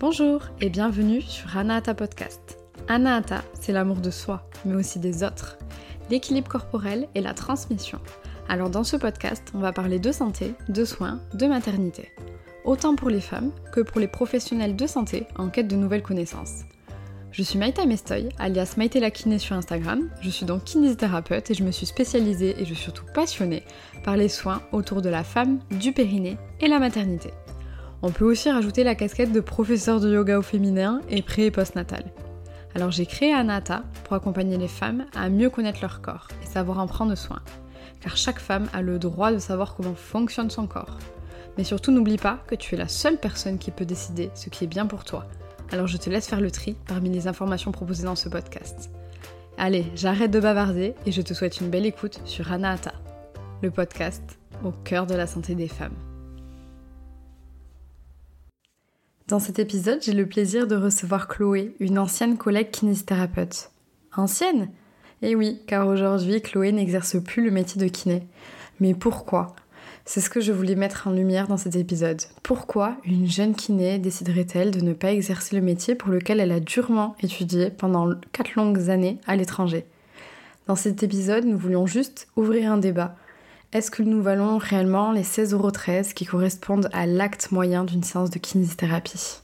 Bonjour et bienvenue sur Anahata Podcast. Anahata, c'est l'amour de soi, mais aussi des autres, l'équilibre corporel et la transmission. Alors dans ce podcast, on va parler de santé, de soins, de maternité. Autant pour les femmes que pour les professionnels de santé en quête de nouvelles connaissances. Je suis Maïta Mestoy, alias Maïté la kiné sur Instagram. Je suis donc kinésithérapeute et je me suis spécialisée et je suis surtout passionnée par les soins autour de la femme, du périnée et la maternité. On peut aussi rajouter la casquette de professeur de yoga au féminin et pré et postnatal. Alors j'ai créé Anata pour accompagner les femmes à mieux connaître leur corps et savoir en prendre soin. Car chaque femme a le droit de savoir comment fonctionne son corps. Mais surtout n'oublie pas que tu es la seule personne qui peut décider ce qui est bien pour toi. Alors je te laisse faire le tri parmi les informations proposées dans ce podcast. Allez, j'arrête de bavarder et je te souhaite une belle écoute sur Anata, le podcast au cœur de la santé des femmes. Dans cet épisode, j'ai le plaisir de recevoir Chloé, une ancienne collègue kinésithérapeute. Ancienne? Eh oui, car aujourd'hui, Chloé n'exerce plus le métier de kiné. Mais pourquoi? C'est ce que je voulais mettre en lumière dans cet épisode. Pourquoi une jeune kiné déciderait-elle de ne pas exercer le métier pour lequel elle a durement étudié pendant 4 longues années à l'étranger? Dans cet épisode, nous voulions juste ouvrir un débat est-ce que nous valons réellement les 16,13€ qui correspondent à l'acte moyen d'une séance de kinésithérapie?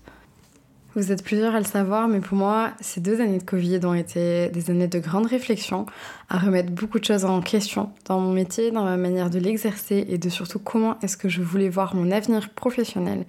Vous êtes plusieurs à le savoir, mais pour moi, ces deux années de Covid ont été des années de grande réflexion, à remettre beaucoup de choses en question dans mon métier, dans ma manière de l'exercer et de surtout comment est-ce que je voulais voir mon avenir professionnel.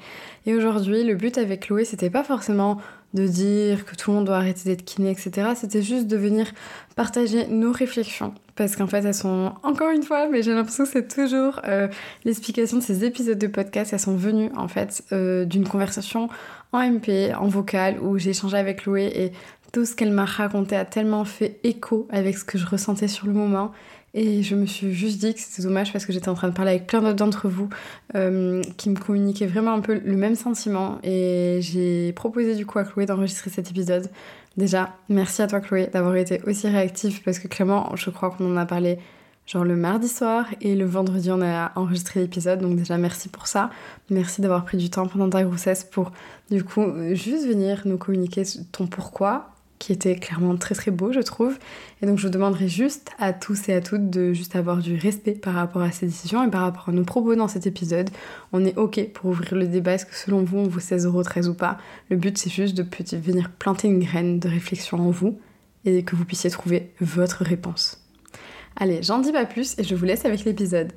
Et aujourd'hui, le but avec Chloé, c'était pas forcément de dire que tout le monde doit arrêter d'être kiné, etc. C'était juste de venir partager nos réflexions parce qu'en fait elles sont encore une fois mais j'ai l'impression que c'est toujours euh, l'explication de ces épisodes de podcast elles sont venues en fait euh, d'une conversation en MP en vocal où j'ai échangé avec Chloé et tout ce qu'elle m'a raconté a tellement fait écho avec ce que je ressentais sur le moment et je me suis juste dit que c'était dommage parce que j'étais en train de parler avec plein d'autres d'entre vous euh, qui me communiquaient vraiment un peu le même sentiment. Et j'ai proposé du coup à Chloé d'enregistrer cet épisode. Déjà, merci à toi Chloé d'avoir été aussi réactive parce que clairement, je crois qu'on en a parlé genre le mardi soir et le vendredi on a enregistré l'épisode. Donc déjà merci pour ça. Merci d'avoir pris du temps pendant ta grossesse pour du coup juste venir nous communiquer ton pourquoi qui était clairement très très beau je trouve. Et donc je demanderai juste à tous et à toutes de juste avoir du respect par rapport à ces décisions et par rapport à nos propos dans cet épisode. On est ok pour ouvrir le débat est-ce que selon vous on vous 16,13€ ou pas? Le but c'est juste de venir planter une graine de réflexion en vous et que vous puissiez trouver votre réponse. Allez j'en dis pas plus et je vous laisse avec l'épisode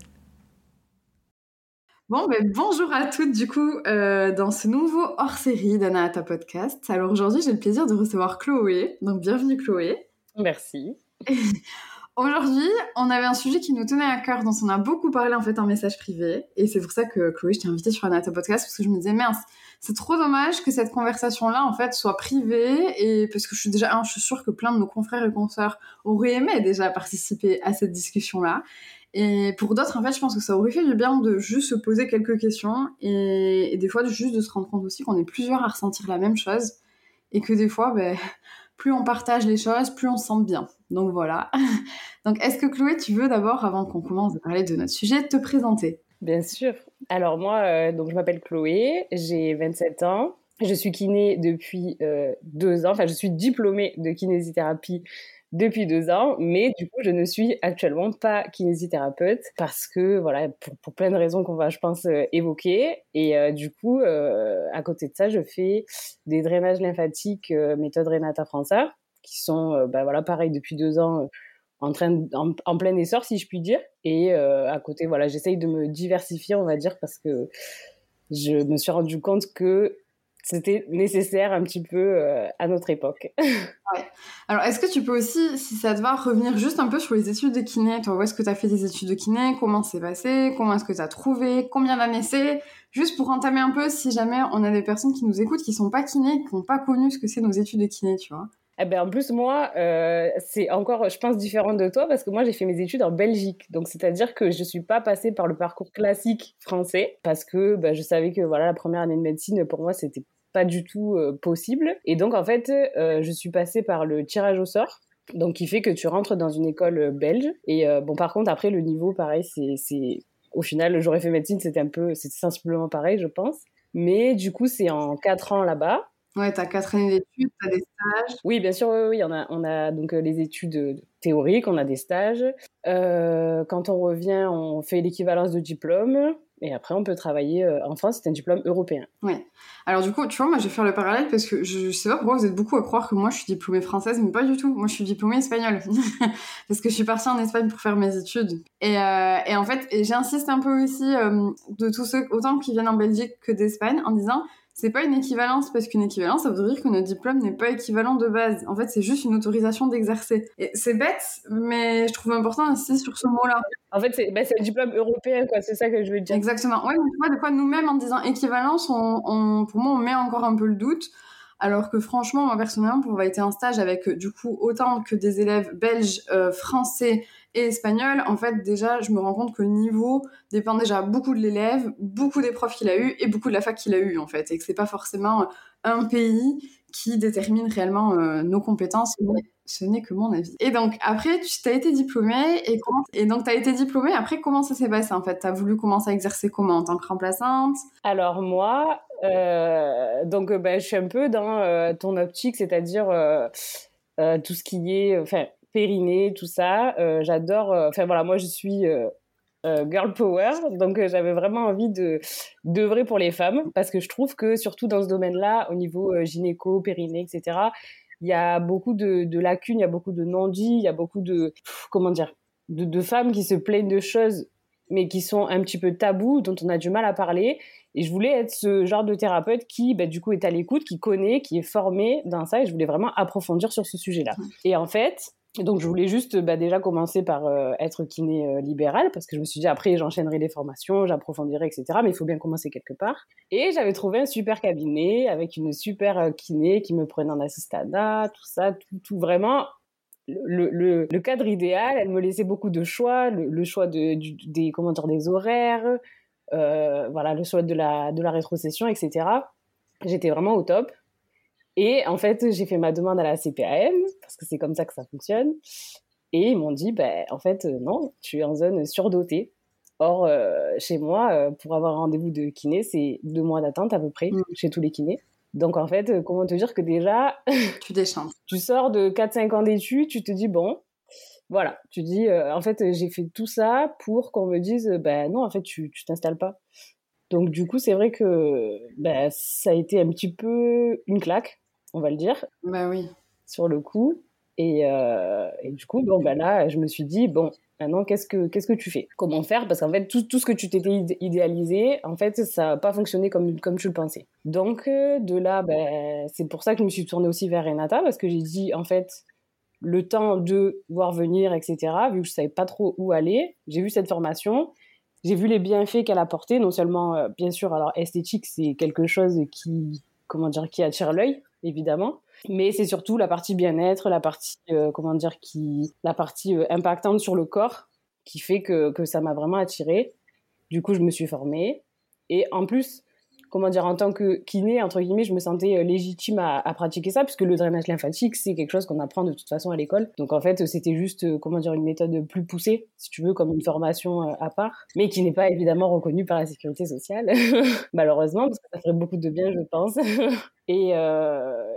Bon, ben, bonjour à toutes du coup euh, dans ce nouveau hors-série d'Anahata Podcast. Alors aujourd'hui j'ai le plaisir de recevoir Chloé, donc bienvenue Chloé. Merci. aujourd'hui on avait un sujet qui nous tenait à cœur, dont on a beaucoup parlé en fait en message privé, et c'est pour ça que Chloé je t'ai invitée sur Anahata Podcast parce que je me disais mince, c'est trop dommage que cette conversation-là en fait soit privée, et parce que je suis déjà, je suis sûre que plein de nos confrères et consoeurs auraient aimé déjà participer à cette discussion-là. Et pour d'autres, en fait, je pense que ça aurait fait du bien de juste se poser quelques questions et, des fois juste de se rendre compte aussi qu'on est plusieurs à ressentir la même chose et que des fois, ben, plus on partage les choses, plus on se sent bien. Donc voilà. Donc est-ce que Chloé, tu veux d'abord, avant qu'on commence à parler de notre sujet, te présenter? Bien sûr. Alors moi, euh, donc je m'appelle Chloé, j'ai 27 ans. Je suis kiné depuis euh, deux ans. Enfin, je suis diplômée de kinésithérapie depuis deux ans, mais du coup, je ne suis actuellement pas kinésithérapeute parce que, voilà, pour, plein de raisons qu'on va, je pense, euh, évoquer. Et euh, du coup, euh, à côté de ça, je fais des drainages lymphatiques méthode Renata França, qui sont, bah, voilà, pareil, depuis deux ans en train en, plein essor si je puis dire et à côté voilà j'essaye de me diversifier on va dire parce que je me suis rendu compte que c'était nécessaire un petit peu euh, à notre époque. ouais. Alors, est-ce que tu peux aussi, si ça te va, revenir juste un peu sur les études de kiné? Toi, où est-ce que tu as fait des études de kiné? Comment c'est passé? Comment est-ce que tu as trouvé? Combien d'années c'est? Juste pour entamer un peu, si jamais on a des personnes qui nous écoutent qui sont pas kiné, qui n'ont pas connu ce que c'est nos études de kiné, tu vois. Eh ben, en plus, moi, euh, c'est encore, je pense, différent de toi parce que moi, j'ai fait mes études en Belgique. Donc, c'est-à-dire que je suis pas passée par le parcours classique français parce que ben, je savais que voilà, la première année de médecine, pour moi, c'était pas du tout euh, possible. Et donc, en fait, euh, je suis passée par le tirage au sort. Donc, qui fait que tu rentres dans une école belge. Et bon, par contre, après, le niveau, pareil, c'est. Au final, j'aurais fait médecine, c'était un peu. C'était sensiblement pareil, je pense. Mais du coup, c'est en quatre ans là-bas. Ouais, tu as quatre années d'études, tu as des stages. Oui, bien sûr, oui, On, a, on a donc les études théoriques, on a des stages. quand on revient, on fait l'équivalence de diplôme. Et après, on peut travailler euh, en France, c'est un diplôme européen. Ouais. Alors du coup, tu vois, moi, je vais faire le parallèle parce que je, sais pas pourquoi vous êtes beaucoup à croire que moi, je suis diplômée française, mais pas du tout. Moi, je suis diplômée espagnole parce que je suis partie en Espagne pour faire mes études. Et, euh, et en fait, j'insiste un peu aussi euh, de tous ceux, autant qui viennent en Belgique que d'Espagne, en disant c'est pas une équivalence parce qu'une équivalence, ça voudrait dire que notre diplôme n'est pas équivalent de base. En fait, c'est juste une autorisation d'exercer. Et c'est bête, mais je trouve important d'insister sur ce mot-là. En fait, c'est bah, un diplôme européen, quoi. C'est ça que je veux dire. Exactement. Ouais, mais tu vois, de quoi nous-mêmes, en disant équivalence, on, pour moi, on met encore un peu le doute. Alors que franchement, moi personnellement, pour avoir été en stage avec du coup autant que des élèves belges, euh, français et espagnol, en fait, déjà, je me rends compte que le niveau dépend déjà beaucoup de l'élève, beaucoup des profs qu'il a eu et beaucoup de la fac qu'il a eu, en fait. Et que c'est pas forcément un pays qui détermine réellement euh, nos compétences, ce n'est que mon avis. Et donc, après, tu as été diplômée, et, donc, tu as été diplômée, après, comment ça s'est passé, en fait? Tu as voulu commencer à exercer comment? En tant que remplaçante? Alors, moi, euh, donc, ben, je suis un peu dans ton optique, c'est-à-dire tout ce qui est... Enfin, périnée, tout ça. Euh, j'adore. Euh, enfin voilà, moi je suis euh, girl power, donc j'avais vraiment envie de d'œuvrer pour les femmes parce que je trouve que surtout dans ce domaine-là, au niveau gynéco, périnée, etc. Il y a beaucoup de, de lacunes, il y a beaucoup de non-dits, il y a beaucoup de comment dire, de, de femmes qui se plaignent de choses mais qui sont un petit peu tabous, dont on a du mal à parler. Et je voulais être ce genre de thérapeute qui, bah, du coup, est à l'écoute, qui connaît, qui est formé dans ça, et je voulais vraiment approfondir sur ce sujet-là. Et en fait, donc je voulais juste bah, déjà commencer par euh, être kiné euh, libéral parce que je me suis dit après j'enchaînerai les formations, j'approfondirai etc. Mais il faut bien commencer quelque part. Et j'avais trouvé un super cabinet avec une super euh, kiné qui me prenait en assistana, tout ça, tout, vraiment le, cadre idéal. Elle me laissait beaucoup de choix, le, choix de, des comment des horaires, voilà le choix de la rétrocession etc. J'étais vraiment au top. Et en fait, j'ai fait ma demande à la CPAM, parce que c'est comme ça que ça fonctionne. Et ils m'ont dit, ben, en fait, euh, non, tu es en zone surdotée. Or, euh, chez moi, euh, pour avoir un rendez-vous de kiné, c'est deux mois d'attente à peu près, mm. chez tous les kinés. Donc, en fait, comment te dire que déjà... tu déchantes. tu sors de 4-5 ans d'études, tu te dis, bon, voilà, tu dis, en fait, j'ai fait tout ça pour qu'on me dise, ben non, en fait, tu t'installes pas. Donc, du coup, c'est vrai que ben, ça a été un petit peu une claque on va le dire. Bah oui. Sur le coup. Et, euh, et du coup, bon, bah là, je me suis dit, bon, maintenant, qu'est-ce que, qu'est-ce que tu fais? Comment faire? Parce qu'en fait, tout, tout, ce que tu t'étais idéalisé, en fait, ça n'a pas fonctionné comme, comme tu le pensais. Donc, euh, de là, ben, c'est pour ça que je me suis tournée aussi vers Renata, parce que j'ai dit, en fait, le temps de voir venir, etc., vu que je savais pas trop où aller, j'ai vu cette formation, j'ai vu les bienfaits qu'elle apportait, non seulement, euh, bien sûr, alors esthétique, c'est quelque chose qui, comment dire, qui attire l'œil, évidemment. Mais c'est surtout la partie bien-être, la partie, euh, comment dire, qui, la partie euh, impactante sur le corps qui fait que, que ça m'a vraiment attirée. Du coup, je me suis formée. Et en plus, comment dire, en tant que kiné, entre guillemets, je me sentais euh, légitime à, pratiquer ça, puisque le drainage lymphatique, c'est quelque chose qu'on apprend de toute façon à l'école. Donc en fait, c'était juste, euh, comment dire, une méthode plus poussée, si tu veux, comme une formation euh, à part, mais qui n'est pas évidemment reconnue par la sécurité sociale, malheureusement, parce que ça ferait beaucoup de bien, je pense. et,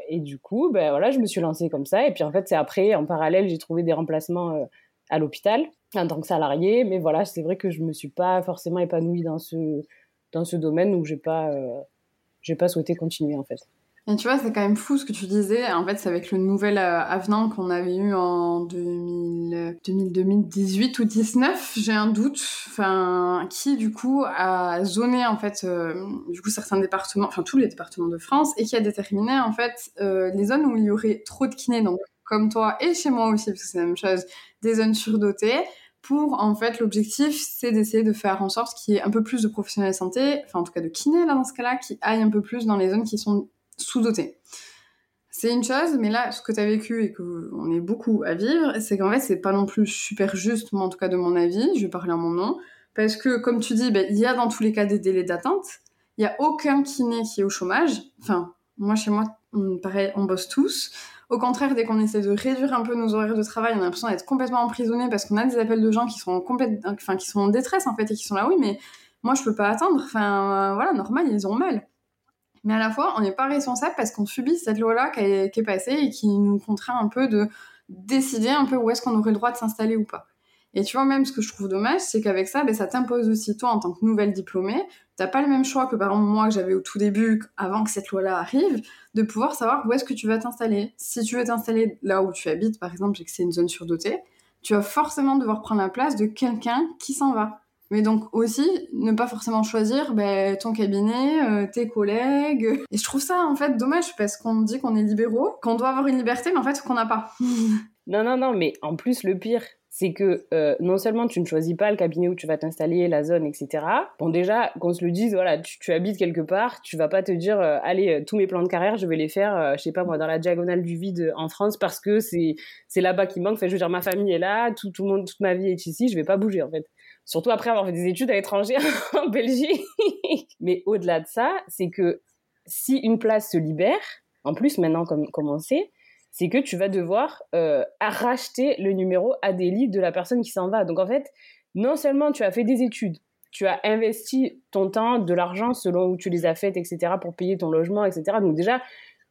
et du coup, ben voilà, je me suis lancée comme ça. Et puis en fait, c'est après, en parallèle, j'ai trouvé des remplacements à l'hôpital en tant que salarié. Mais voilà, c'est vrai que je me suis pas forcément épanouie dans ce dans ce domaine où j'ai pas, euh, j'ai pas souhaité continuer en fait. Et tu vois, c'est quand même fou ce que tu disais. En fait, c'est avec le nouvel euh, avenant qu'on avait eu en 2000, 2018 ou 19, j'ai un doute. Enfin, qui du coup a zoné en fait, euh, du coup certains départements, enfin tous les départements de France, et qui a déterminé en fait les zones où il y aurait trop de kinés, donc comme toi et chez moi aussi, parce que c'est la même chose, des zones surdotées pour en fait l'objectif c'est d'essayer de faire en sorte qu'il y ait un peu plus de professionnels de santé, enfin en tout cas de kinés là dans ce cas-là, qui aillent un peu plus dans les zones qui sont sous-dotées. C'est une chose, mais là ce que tu as vécu et qu'on est beaucoup à vivre, c'est qu'en fait c'est pas non plus super juste, moi en tout cas de mon avis, je vais parler en mon nom, parce que comme tu dis, ben, il y a dans tous les cas des délais d'attente, il y a aucun kiné qui est au chômage, enfin moi chez moi pareil on bosse tous, au contraire, dès qu'on essaie de réduire un peu nos horaires de travail, on a l'impression d'être complètement emprisonné parce qu'on a des appels de gens qui sont enfin, qui sont en détresse en fait et qui sont là, oui, mais moi je peux pas attendre. Enfin, voilà, normal, ils ont mal. Mais à la fois, on n'est pas responsable parce qu'on subit cette loi-là qui, est passée et qui nous contraint un peu de décider un peu où est-ce qu'on aurait le droit de s'installer ou pas. Et tu vois, même ce que je trouve dommage, c'est qu'avec ça, ben, ça t'impose aussi, toi, en tant que nouvelle diplômée, t'as pas le même choix que par exemple moi que j'avais au tout début, avant que cette loi-là arrive, de pouvoir savoir où est-ce que tu vas t'installer. Si tu veux t'installer là où tu habites, par exemple, et que c'est une zone surdotée, tu vas forcément devoir prendre la place de quelqu'un qui s'en va. Mais donc aussi, ne pas forcément choisir ben, ton cabinet, euh, tes collègues. Et je trouve ça en fait dommage parce qu'on dit qu'on est libéraux, qu'on doit avoir une liberté, mais en fait qu'on n'a pas. non, non, non, mais en plus le pire, c'est que euh, non seulement tu ne choisis pas le cabinet où tu vas t'installer, la zone, etc. Bon, déjà, qu'on se le dise, voilà, tu, habites quelque part, tu vas pas te dire, euh, allez, euh, tous mes plans de carrière, je vais les faire, je sais pas moi, dans la diagonale du vide en France parce que c'est c'est là-bas qui manque. Enfin, je veux dire, ma famille est là, tout, tout le monde, toute ma vie est ici, je vais pas bouger en fait. Surtout après avoir fait des études à l'étranger en Belgique. Mais au-delà de ça, c'est que si une place se libère, en plus maintenant comme, comme on sait, c'est que tu vas devoir euh, racheter le numéro ADELI de la personne qui s'en va. Donc en fait, non seulement tu as fait des études, tu as investi ton temps, de l'argent selon où tu les as faites, etc., pour payer ton logement, etc. Donc déjà,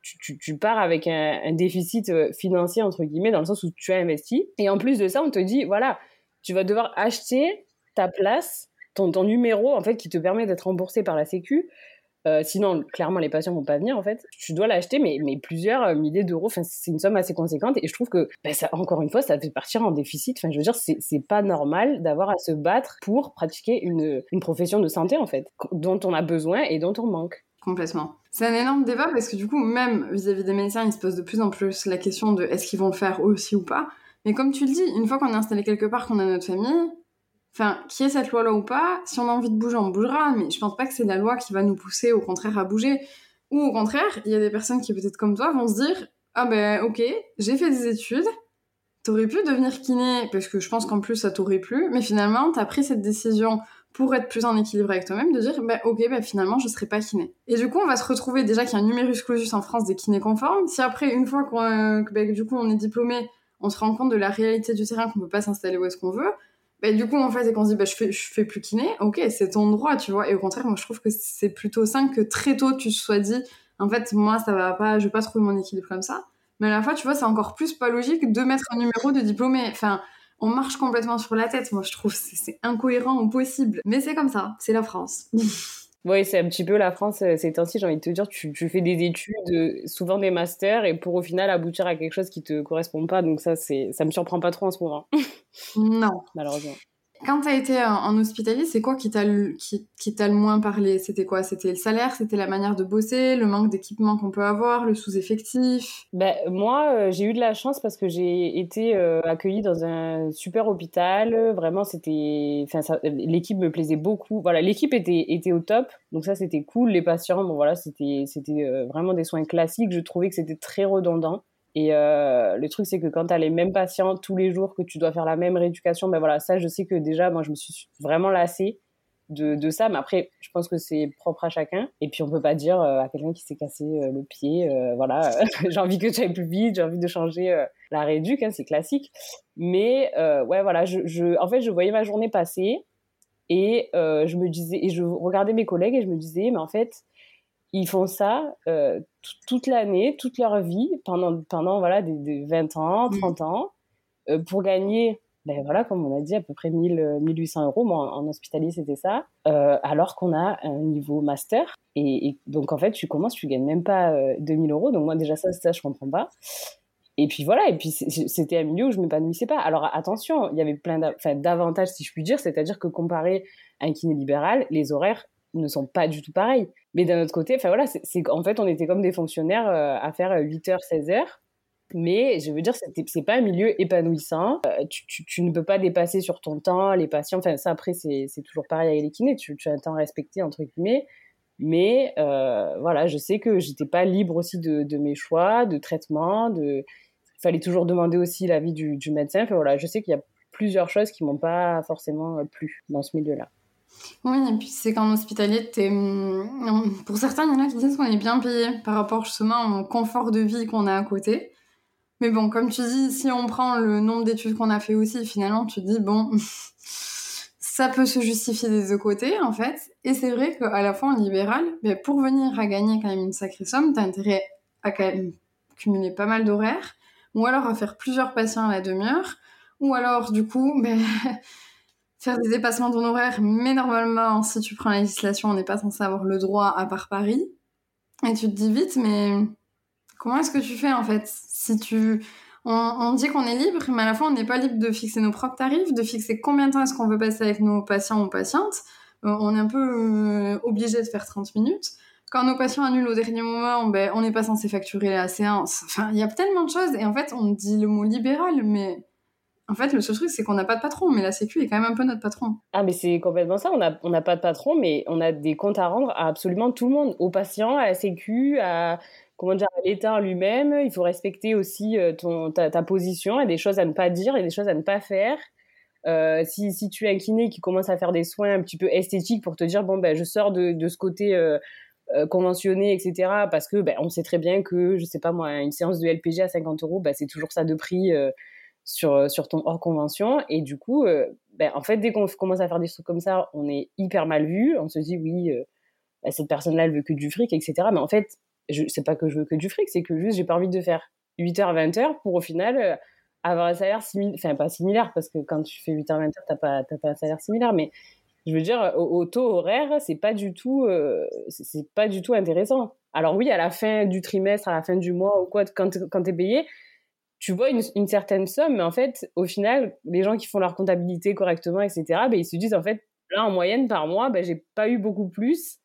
tu, pars avec un, déficit euh, financier, entre guillemets, dans le sens où tu as investi. Et en plus de ça, on te dit, voilà, tu vas devoir acheter ta place, ton, ton numéro, en fait, qui te permet d'être remboursé par la Sécu, euh, sinon, clairement, les patients vont pas venir en fait. Tu dois l'acheter, mais, plusieurs euh, milliers d'euros. Enfin, c'est une somme assez conséquente. Et je trouve que, ben, encore une fois, ça fait partir en déficit. Enfin, je veux dire, c'est pas normal d'avoir à se battre pour pratiquer une, une profession de santé en fait, dont on a besoin et dont on manque. Complètement. C'est un énorme débat parce que du coup, même vis-à-vis des médecins, ils se posent de plus en plus la question de est-ce qu'ils vont le faire aussi ou pas. Mais comme tu le dis, une fois qu'on est installé quelque part, qu'on a notre famille, Enfin, qui est cette loi-là ou pas, si on a envie de bouger, on bougera, mais je pense pas que c'est la loi qui va nous pousser au contraire à bouger. Ou au contraire, il y a des personnes qui peut-être comme toi vont se dire Ah ben ok, j'ai fait des études, t'aurais pu devenir kiné, parce que je pense qu'en plus ça t'aurait plu, mais finalement t'as pris cette décision pour être plus en équilibre avec toi-même, de dire ben ok, ben finalement je serai pas kiné. Et du coup on va se retrouver déjà qu'il y a un numerus clausus en France des kinés conformes. Si après, une fois qu'on, euh, ben, du coup on est diplômé, on se rend compte de la réalité du terrain qu'on peut pas s'installer où est-ce qu'on veut, bah, du coup, en fait, et qu'on se dit, bah, je fais, fais plus kiné, ok, c'est ton droit, tu vois. Et au contraire, moi, je trouve que c'est plutôt sain que très tôt, tu sois dit, en fait, moi, ça va pas, je vais pas trouver mon équilibre comme ça. Mais à la fois, tu vois, c'est encore plus pas logique de mettre un numéro de diplômé. Enfin, on marche complètement sur la tête, moi, je trouve. C'est incohérent au possible. Mais c'est comme ça, c'est la France. Oui, c'est un petit peu la France euh, ces temps-ci, j'ai envie de te dire, tu, tu, fais des études, euh, souvent des masters, et pour au final aboutir à quelque chose qui te correspond pas. Donc ça, c'est, ça me surprend pas trop en ce moment. non. Malheureusement. Quand tu as été en hospitalier, c'est quoi qui t'a le, moins parlé? C'était quoi? C'était le salaire? C'était la manière de bosser? Le manque d'équipement qu'on peut avoir? Le sous-effectif? Ben, Moi, euh, j'ai eu de la chance parce que j'ai été euh, accueillie dans un super hôpital. Vraiment, c'était, l'équipe me plaisait beaucoup. Voilà, l'équipe était, était au top. Donc ça, c'était cool. Les patients, bon voilà, c'était, c'était euh, vraiment des soins classiques. Je trouvais que c'était très redondant. Et euh, le truc, c'est que quand tu as les mêmes patients tous les jours, que tu dois faire la même rééducation, ben voilà, ça, je sais que déjà, moi, je me suis vraiment lassée de, de ça. Mais après, je pense que c'est propre à chacun. Et puis, on peut pas dire euh, à quelqu'un qui s'est cassé euh, le pied, voilà, j'ai envie que tu ailles plus vite, j'ai envie de changer la rééduque, hein, c'est classique. Mais ouais, voilà, je, je, en fait, je voyais ma journée passer et je me disais, et je regardais mes collègues et je me disais, mais en fait, ils font ça euh, toute l'année, toute leur vie, pendant, pendant voilà, des, 20 ans, 30 mm. ans, euh, pour gagner, ben voilà, comme on a dit, à peu près 1000, 1800 euros. Moi, en, hospitalier, c'était ça. Euh, alors qu'on a un niveau master. Et, donc, en fait, tu commences, tu gagnes même pas 2000 euros. Donc, moi, déjà, ça, ça, je comprends pas. Et puis voilà, et puis c'était un milieu où je m'épanouissais pas. Alors attention, il y avait plein d'avantages, si je puis dire, c'est-à-dire que comparé à un kiné libéral, les horaires ne sont pas du tout pareils. Mais d'un autre côté, enfin voilà, c'est en fait, on était comme des fonctionnaires euh, à faire 8h, 16h. Mais je veux dire, c'est pas un milieu épanouissant. Euh, tu, ne peux pas dépasser sur ton temps, les patients. Enfin, ça, après, c'est toujours pareil avec les kinés. Tu, as un temps respecté, entre guillemets. Mais euh, voilà, je sais que j'étais pas libre aussi de, mes choix, de traitement. De... Il fallait toujours demander aussi l'avis du, du médecin. Enfin, voilà, je sais qu'il y a plusieurs choses qui m'ont pas forcément plu dans ce milieu-là. Oui, et puis c'est qu'en hospitalier, hum, pour certains, il y en a qui disent qu'on est bien payé par rapport justement au confort de vie qu'on a à côté. Mais bon, comme tu dis, si on prend le nombre d'études qu'on a fait aussi, finalement, tu dis, bon, ça peut se justifier des deux côtés, en fait. Et c'est vrai qu'à la fois en libéral, ben, pour venir à gagner quand même une sacrée somme, t'as intérêt à quand même cumuler pas mal d'horaires, ou alors à faire plusieurs patients à la demi-heure, ou alors, du coup, ben, faire des dépassements d'honoraires. Mais normalement, si tu prends la législation, on n'est pas censé avoir le droit à part Paris. Et tu te dis vite, mais comment est-ce que tu fais, en fait? Si tu on, dit qu'on est libre, mais à la fois, on n'est pas libre de fixer nos propres tarifs, de fixer combien de temps est-ce qu'on veut passer avec nos patients ou patientes. Euh, on est un peu euh, obligé de faire 30 minutes. Quand nos patients annulent au dernier moment, ben, on n'est pas censé facturer la séance. Enfin, il y a tellement de choses. Et en fait, on dit le mot libéral, mais en fait, le seul truc, c'est qu'on n'a pas de patron, mais la Sécu est quand même un peu notre patron. Ah, mais c'est complètement ça. On n'a pas de patron, mais on a des comptes à rendre à absolument tout le monde, aux patients, à la Sécu, à comment dire, l'État lui-même. Il faut respecter aussi euh, ton, ta, position. Il y a des choses à ne pas dire, il y a des choses à ne pas faire. Euh, si, si tu es un kiné qui commence à faire des soins un petit peu esthétiques pour te dire bon ben je sors de, de ce côté euh, conventionné etc parce que ben, on sait très bien que je sais pas moi une séance de LPG à 50 euros ben, c'est toujours ça de prix sur sur ton hors convention. Et du coup ben, en fait dès qu'on commence à faire des trucs comme ça on est hyper mal vu. On se dit oui ben, cette personne là elle veut que du fric etc mais en fait je c'est pas que je veux que du fric, c'est que juste j'ai pas envie de faire 8h 20h pour au final euh, avoir un salaire similaire, enfin pas similaire parce que quand tu fais 8h 20h t'as pas pas un salaire similaire, mais je veux dire au, taux horaire c'est pas du tout euh, pas du tout intéressant. Alors oui à la fin du trimestre, à la fin du mois ou quoi, quand quand t'es payé, tu vois une, certaine somme, mais en fait au final les gens qui font leur comptabilité correctement etc, ben ils se disent en fait là en moyenne par mois ben j'ai pas eu beaucoup plus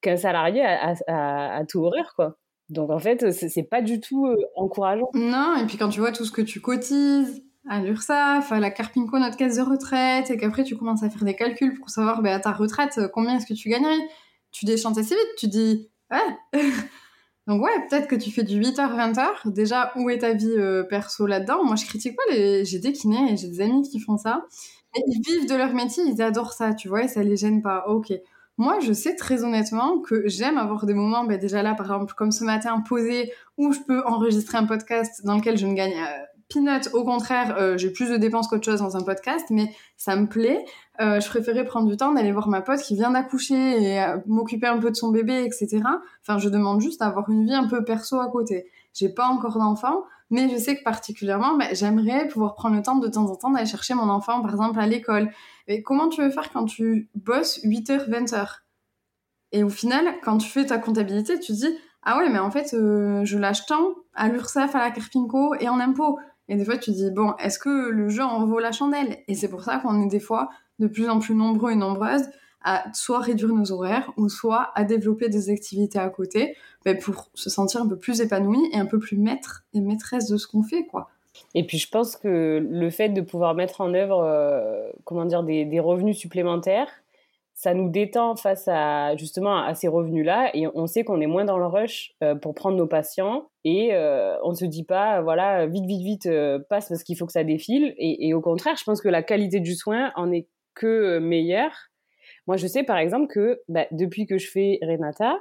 qu'un salarié à, tout horaire, quoi. Donc en fait, c'est pas du tout euh, encourageant. Non, et puis quand tu vois tout ce que tu cotises à l'URSSAF, à la Carpinco, notre caisse de retraite, et qu'après tu commences à faire des calculs pour savoir ben, à ta retraite euh, combien est-ce que tu gagnerais, tu déchantes assez vite, tu dis ouais. Donc ouais, peut-être que tu fais du 8h, 20h. Déjà, où est ta vie euh, perso là-dedans? Moi, je critique pas les... J'ai des kinés et j'ai des amis qui font ça. Et ils vivent de leur métier, ils adorent ça, tu vois, et ça les gêne pas. Ok. Moi, je sais très honnêtement que j'aime avoir des moments, ben déjà là, par exemple, comme ce matin, posé, où je peux enregistrer un podcast dans lequel je ne gagne euh, peanut. Au contraire, euh, j'ai plus de dépenses qu'autre chose dans un podcast, mais ça me plaît. Euh, je préférais prendre du temps d'aller voir ma pote qui vient d'accoucher et euh, m'occuper un peu de son bébé, etc. Enfin, je demande juste d'avoir une vie un peu perso à côté. J'ai pas encore d'enfant, mais je sais que particulièrement, ben, j'aimerais pouvoir prendre le temps de temps en temps d'aller chercher mon enfant, par exemple, à l'école. Et comment tu veux faire quand tu bosses 8h, 20h Et au final, quand tu fais ta comptabilité, tu te dis, ah ouais, mais en fait, euh, je lâche tant à l'URSSAF, à la Carpinco et en impôts. Et des fois, tu te dis, bon, est-ce que le jeu en vaut la chandelle? Et c'est pour ça qu'on est des fois de plus en plus nombreux et nombreuses à soit réduire nos horaires ou soit à développer des activités à côté ben, pour se sentir un peu plus épanoui et un peu plus maître et maîtresse de ce qu'on fait, quoi. Et puis je pense que le fait de pouvoir mettre en œuvre, euh, comment dire, des, des, revenus supplémentaires, ça nous détend face à justement à ces revenus-là et on sait qu'on est moins dans le rush euh, pour prendre nos patients et euh, on ne se dit pas voilà vite vite vite passe parce qu'il faut que ça défile et, au contraire je pense que la qualité du soin en est que meilleure. Moi je sais par exemple que bah, depuis que je fais Renata,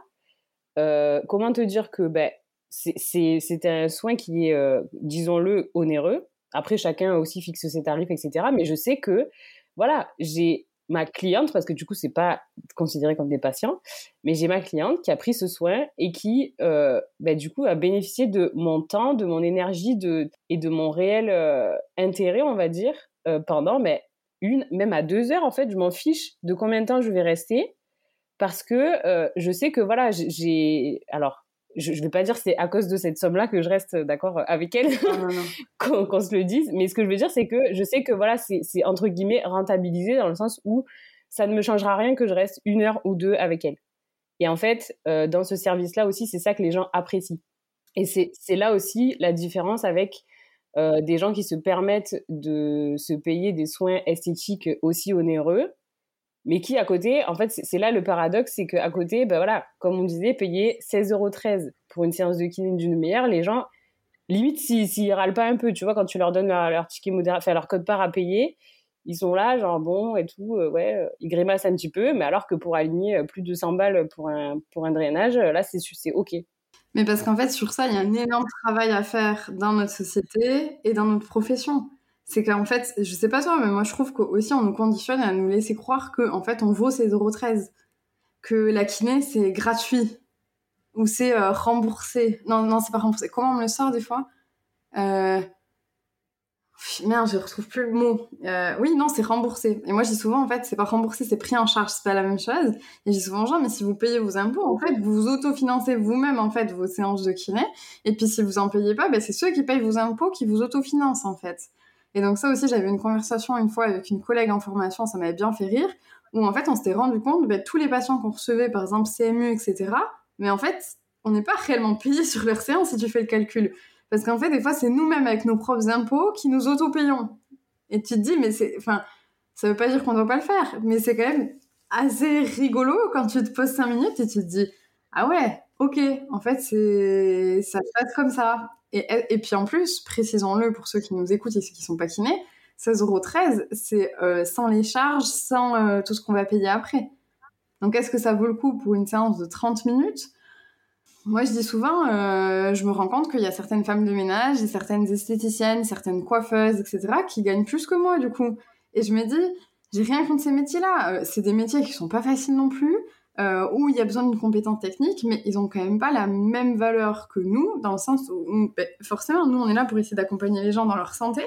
comment te dire que bah, c'est un soin qui est, euh, disons-le, onéreux. Après, chacun aussi fixe ses tarifs, etc. Mais je sais que, voilà, j'ai ma cliente, parce que du coup, c'est pas considéré comme des patients, mais j'ai ma cliente qui a pris ce soin et qui, euh, bah, du coup, a bénéficié de mon temps, de mon énergie et de mon réel euh, intérêt, on va dire, pendant mais une, même à deux heures, en fait, je m'en fiche de combien de temps je vais rester parce que je sais que, voilà, j'ai. Alors, je, ne vais pas dire c'est à cause de cette somme-là que je reste d'accord avec elle, qu'on se le dise. Mais ce que je veux dire, c'est que je sais que voilà, c'est entre guillemets rentabilisé dans le sens où ça ne me changera rien que je reste une heure ou deux avec elle. Et en fait, euh, dans ce service-là aussi, c'est ça que les gens apprécient. Et c'est là aussi la différence avec euh, des gens qui se permettent de se payer des soins esthétiques aussi onéreux mais qui à côté, en fait, c'est là le paradoxe, c'est qu'à côté, ben voilà, comme on disait, payer 16,13€ pour une séance de kiné d'une meilleure, les gens, limite, s'ils râlent pas un peu, tu vois, quand tu leur donnes leur, ticket modéré, enfin leur code part à payer, ils sont là, genre bon et tout, euh, ouais, euh, ils grimacent un petit peu, mais alors que pour aligner plus de 100 balles pour un, pour un drainage, là, c'est OK. Mais parce qu'en fait, sur ça, il y a un énorme travail à faire dans notre société et dans notre profession c'est qu'en fait, je sais pas toi, mais moi je trouve qu'aussi on nous conditionne à nous laisser croire que en fait on vaut ces 0,13, que la kiné c'est gratuit ou c'est euh, remboursé. Non, non, c'est pas remboursé. Comment on me le sort des fois? Euh... Merde, je retrouve plus le mot. Euh, oui, non, c'est remboursé. Et moi, dis souvent, en fait, c'est pas remboursé, c'est pris en charge, c'est pas la même chose. Et dis souvent, genre, mais si vous payez vos impôts, en fait, vous vous autofinancez vous-même, en fait, vos séances de kiné. Et puis, si vous en payez pas, ben, c'est ceux qui payent vos impôts qui vous autofinancent, en fait. Et donc, ça aussi, j'avais une conversation une fois avec une collègue en formation, ça m'avait bien fait rire, où, en fait, on s'était rendu compte, ben, tous les patients qu'on recevait, par exemple, CMU, etc., mais en fait, on n'est pas réellement payé sur leur séance si tu fais le calcul. Parce qu'en fait, des fois, c'est nous-mêmes avec nos propres impôts qui nous auto-payons. Et tu te dis, mais c'est. Enfin, ça veut pas dire qu'on doit pas le faire, mais c'est quand même assez rigolo quand tu te poses cinq minutes et tu te dis, ah ouais, ok, en fait, c'est ça se passe comme ça. Et, et puis en plus, précisons-le pour ceux qui nous écoutent et ceux qui sont pas kinés, 16,13€, c'est euh, sans les charges, sans euh, tout ce qu'on va payer après. Donc est-ce que ça vaut le coup pour une séance de 30 minutes moi, je dis souvent, euh, je me rends compte qu'il y a certaines femmes de ménage certaines esthéticiennes, certaines coiffeuses, etc., qui gagnent plus que moi, du coup. Et je me dis, j'ai rien contre ces métiers-là. Euh, c'est des métiers qui sont pas faciles non plus, euh, où il y a besoin d'une compétence technique, mais ils ont quand même pas la même valeur que nous, dans le sens où, ben, forcément, nous, on est là pour essayer d'accompagner les gens dans leur santé.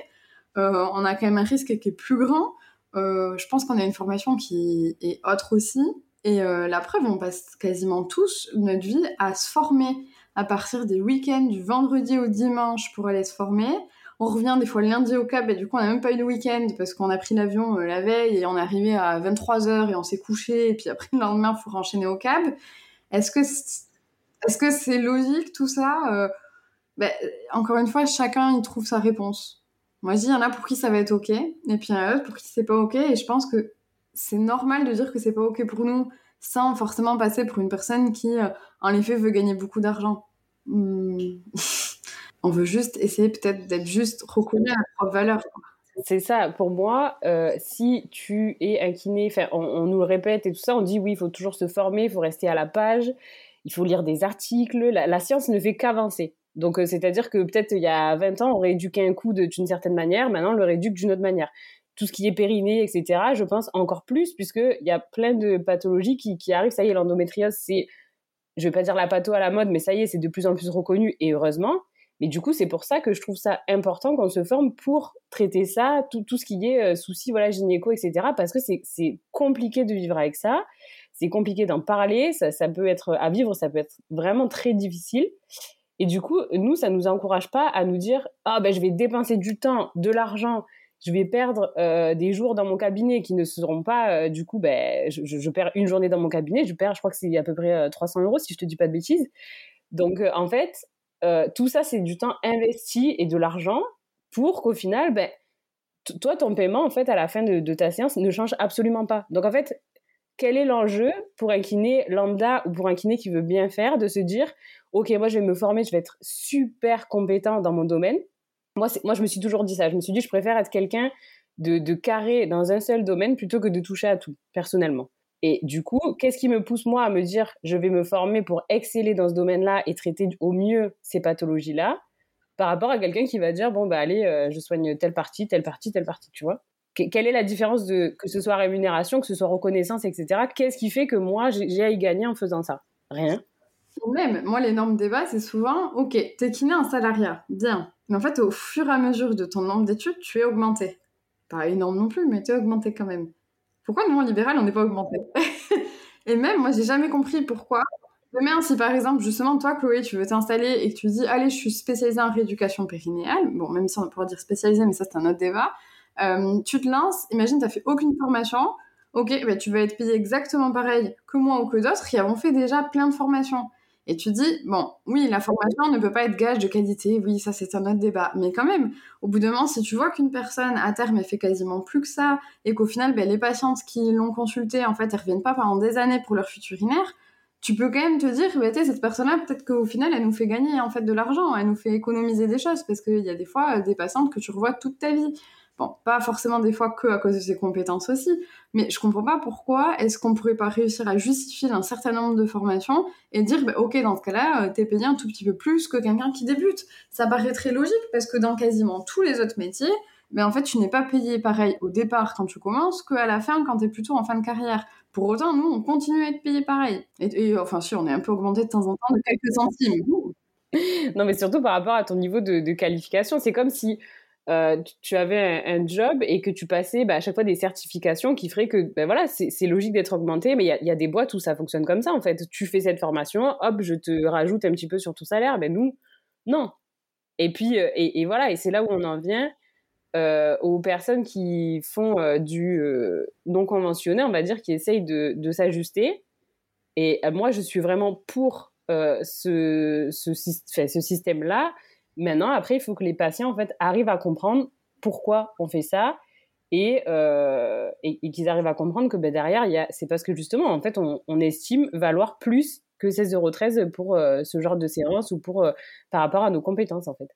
On a quand même un risque qui est plus grand. Je pense qu'on a une formation qui est autre aussi, et euh, la preuve, on passe quasiment tous notre vie à se former à partir des week-ends, du vendredi au dimanche pour aller se former. On revient des fois le lundi au Cap et du coup on n'a même pas eu le week-end parce qu'on a pris l'avion euh, la veille et on est arrivé à 23h et on s'est couché et puis après le lendemain il faut renchaîner au Cap. Est-ce que est-ce que c'est logique tout ça euh, ben, Encore une fois, chacun il trouve sa réponse. Moi je dis il y en a pour qui ça va être ok et puis il y en a d'autres pour qui c'est pas ok et je pense que c'est normal de dire que c'est pas ok pour nous sans forcément passer pour une personne qui, euh, en effet, veut gagner beaucoup d'argent. Hmm. On veut juste essayer peut-être d'être juste reconnu à notre propre valeur. C'est ça, pour moi, euh, si tu es un kiné, on, on nous le répète et tout ça, on dit oui, il faut toujours se former, il faut rester à la page, il faut lire des articles, la, science ne fait qu'avancer. Donc, euh, c'est-à-dire que peut-être il y a 20 ans, on rééduquait un coup d'une certaine manière, maintenant on le rééduque d'une autre manière tout ce qui est périnée, etc., je pense encore plus, puisqu'il y a plein de pathologies qui, qui arrivent. Ça y est, l'endométriose, c'est, je vais pas dire la patho à la mode, mais ça y est, c'est de plus en plus reconnu, et heureusement. Mais du coup, c'est pour ça que je trouve ça important qu'on se forme pour traiter ça, tout, tout ce qui est euh, soucis, voilà, gynéco, etc., parce que c'est compliqué de vivre avec ça, c'est compliqué d'en parler, ça, ça peut être à vivre, ça peut être vraiment très difficile. Et du coup, nous, ça nous encourage pas à nous dire, ah ben, je vais dépenser du temps, de l'argent, je vais perdre euh, des jours dans mon cabinet qui ne seront pas, euh, du coup, ben, je, perds une journée dans mon cabinet, je perds, je crois que c'est à peu près 300 euh, euros si je te dis pas de bêtises. Donc, en fait, tout ça, c'est du temps investi et de l'argent pour qu'au final, ben, toi, ton paiement, en fait, à la fin de, de, ta séance, ne change absolument pas. Donc, en fait, quel est l'enjeu pour un kiné lambda ou pour un kiné qui veut bien faire de se dire, OK, moi, je vais me former, je vais être super compétent dans mon domaine moi, moi, je me suis toujours dit ça. Je me suis dit, je préfère être quelqu'un de, carré dans un seul domaine plutôt que de toucher à tout, personnellement. Et du coup, qu'est-ce qui me pousse moi à me dire je vais me former pour exceller dans ce domaine-là et traiter au mieux ces pathologies-là par rapport à quelqu'un qui va dire bon bah allez euh, je soigne telle partie, telle partie, telle partie, tu vois? Quelle est la différence de que ce soit rémunération, que ce soit reconnaissance, etc. Qu'est-ce qui fait que moi j'ai à y gagner en faisant ça? Rien. Même moi l'énorme débat c'est souvent ok t'es kiné un salariat bien mais en fait, au fur et à mesure de ton nombre d'études, tu es augmenté. Pas énorme non plus, mais tu es augmenté quand même. Pourquoi nous, en libéral, on n'est pas augmenté? Et même, moi, j'ai jamais compris pourquoi. Demain, si par exemple, justement, toi, Chloé, tu veux t'installer et que tu dis, allez, je suis spécialisée en rééducation périnéale, bon, même si on pourrait dire spécialisée, mais ça, c'est un autre débat, euh, tu te lances, imagine, tu fait aucune formation, ok, bah, tu vas être payé exactement pareil que moi ou que d'autres qui avons fait déjà plein de formations. Et tu dis, bon, oui, la formation ne peut pas être gage de qualité, oui, ça c'est un autre débat. Mais quand même, au bout d'un moment, si tu vois qu'une personne à terme, fait quasiment plus que ça, et qu'au final, ben, les patientes qui l'ont consultée, en fait, elles reviennent pas pendant des années pour leur futur urinaire, tu peux quand même te dire, ben, cette personne-là, peut-être qu'au final, elle nous fait gagner en fait de l'argent, elle nous fait économiser des choses, parce qu'il y a des fois des patientes que tu revois toute ta vie. Bon, pas forcément des fois que à cause de ses compétences aussi, mais je comprends pas pourquoi est-ce qu'on pourrait pas réussir à justifier un certain nombre de formations et dire, bah, ok, dans ce cas-là, euh, t'es payé un tout petit peu plus que quelqu'un qui débute. Ça paraît très logique parce que dans quasiment tous les autres métiers, mais en fait, tu n'es pas payé pareil au départ quand tu commences qu'à la fin quand tu es plutôt en fin de carrière. Pour autant, nous, on continue à être payé pareil. Et, enfin, si, on est un peu augmenté de temps en temps de quelques centimes. non, mais surtout par rapport à ton niveau de, qualification. C'est comme si euh, tu avais un, job et que tu passais bah, à chaque fois des certifications qui feraient que, ben voilà, c'est logique d'être augmenté, mais il y a, des boîtes où ça fonctionne comme ça, en fait. Tu fais cette formation, hop, je te rajoute un petit peu sur ton salaire. Ben nous, non. Et puis, euh, et voilà, et c'est là où on en vient euh, aux personnes qui font du non conventionné, on va dire, qui essayent de, s'ajuster. Et moi, je suis vraiment pour ce, ce système-là. Maintenant, après, il faut que les patients en fait arrivent à comprendre pourquoi on fait ça et, et, qu'ils arrivent à comprendre que ben, derrière, c'est parce que justement, en fait, on, estime valoir plus que 16,13 euros pour ce genre de séance ou pour par rapport à nos compétences en fait.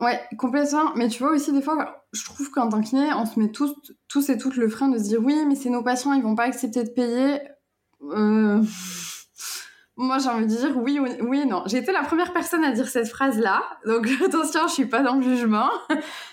Ouais, complètement. Mais tu vois aussi, des fois, je trouve qu'en tant kiné, on se met tous, tous et toutes le frein de se dire oui, mais c'est nos patients, ils vont pas accepter de payer. Moi, j'ai envie de dire oui, oui, oui non. J'ai été la première personne à dire cette phrase-là, donc attention, je suis pas dans le jugement.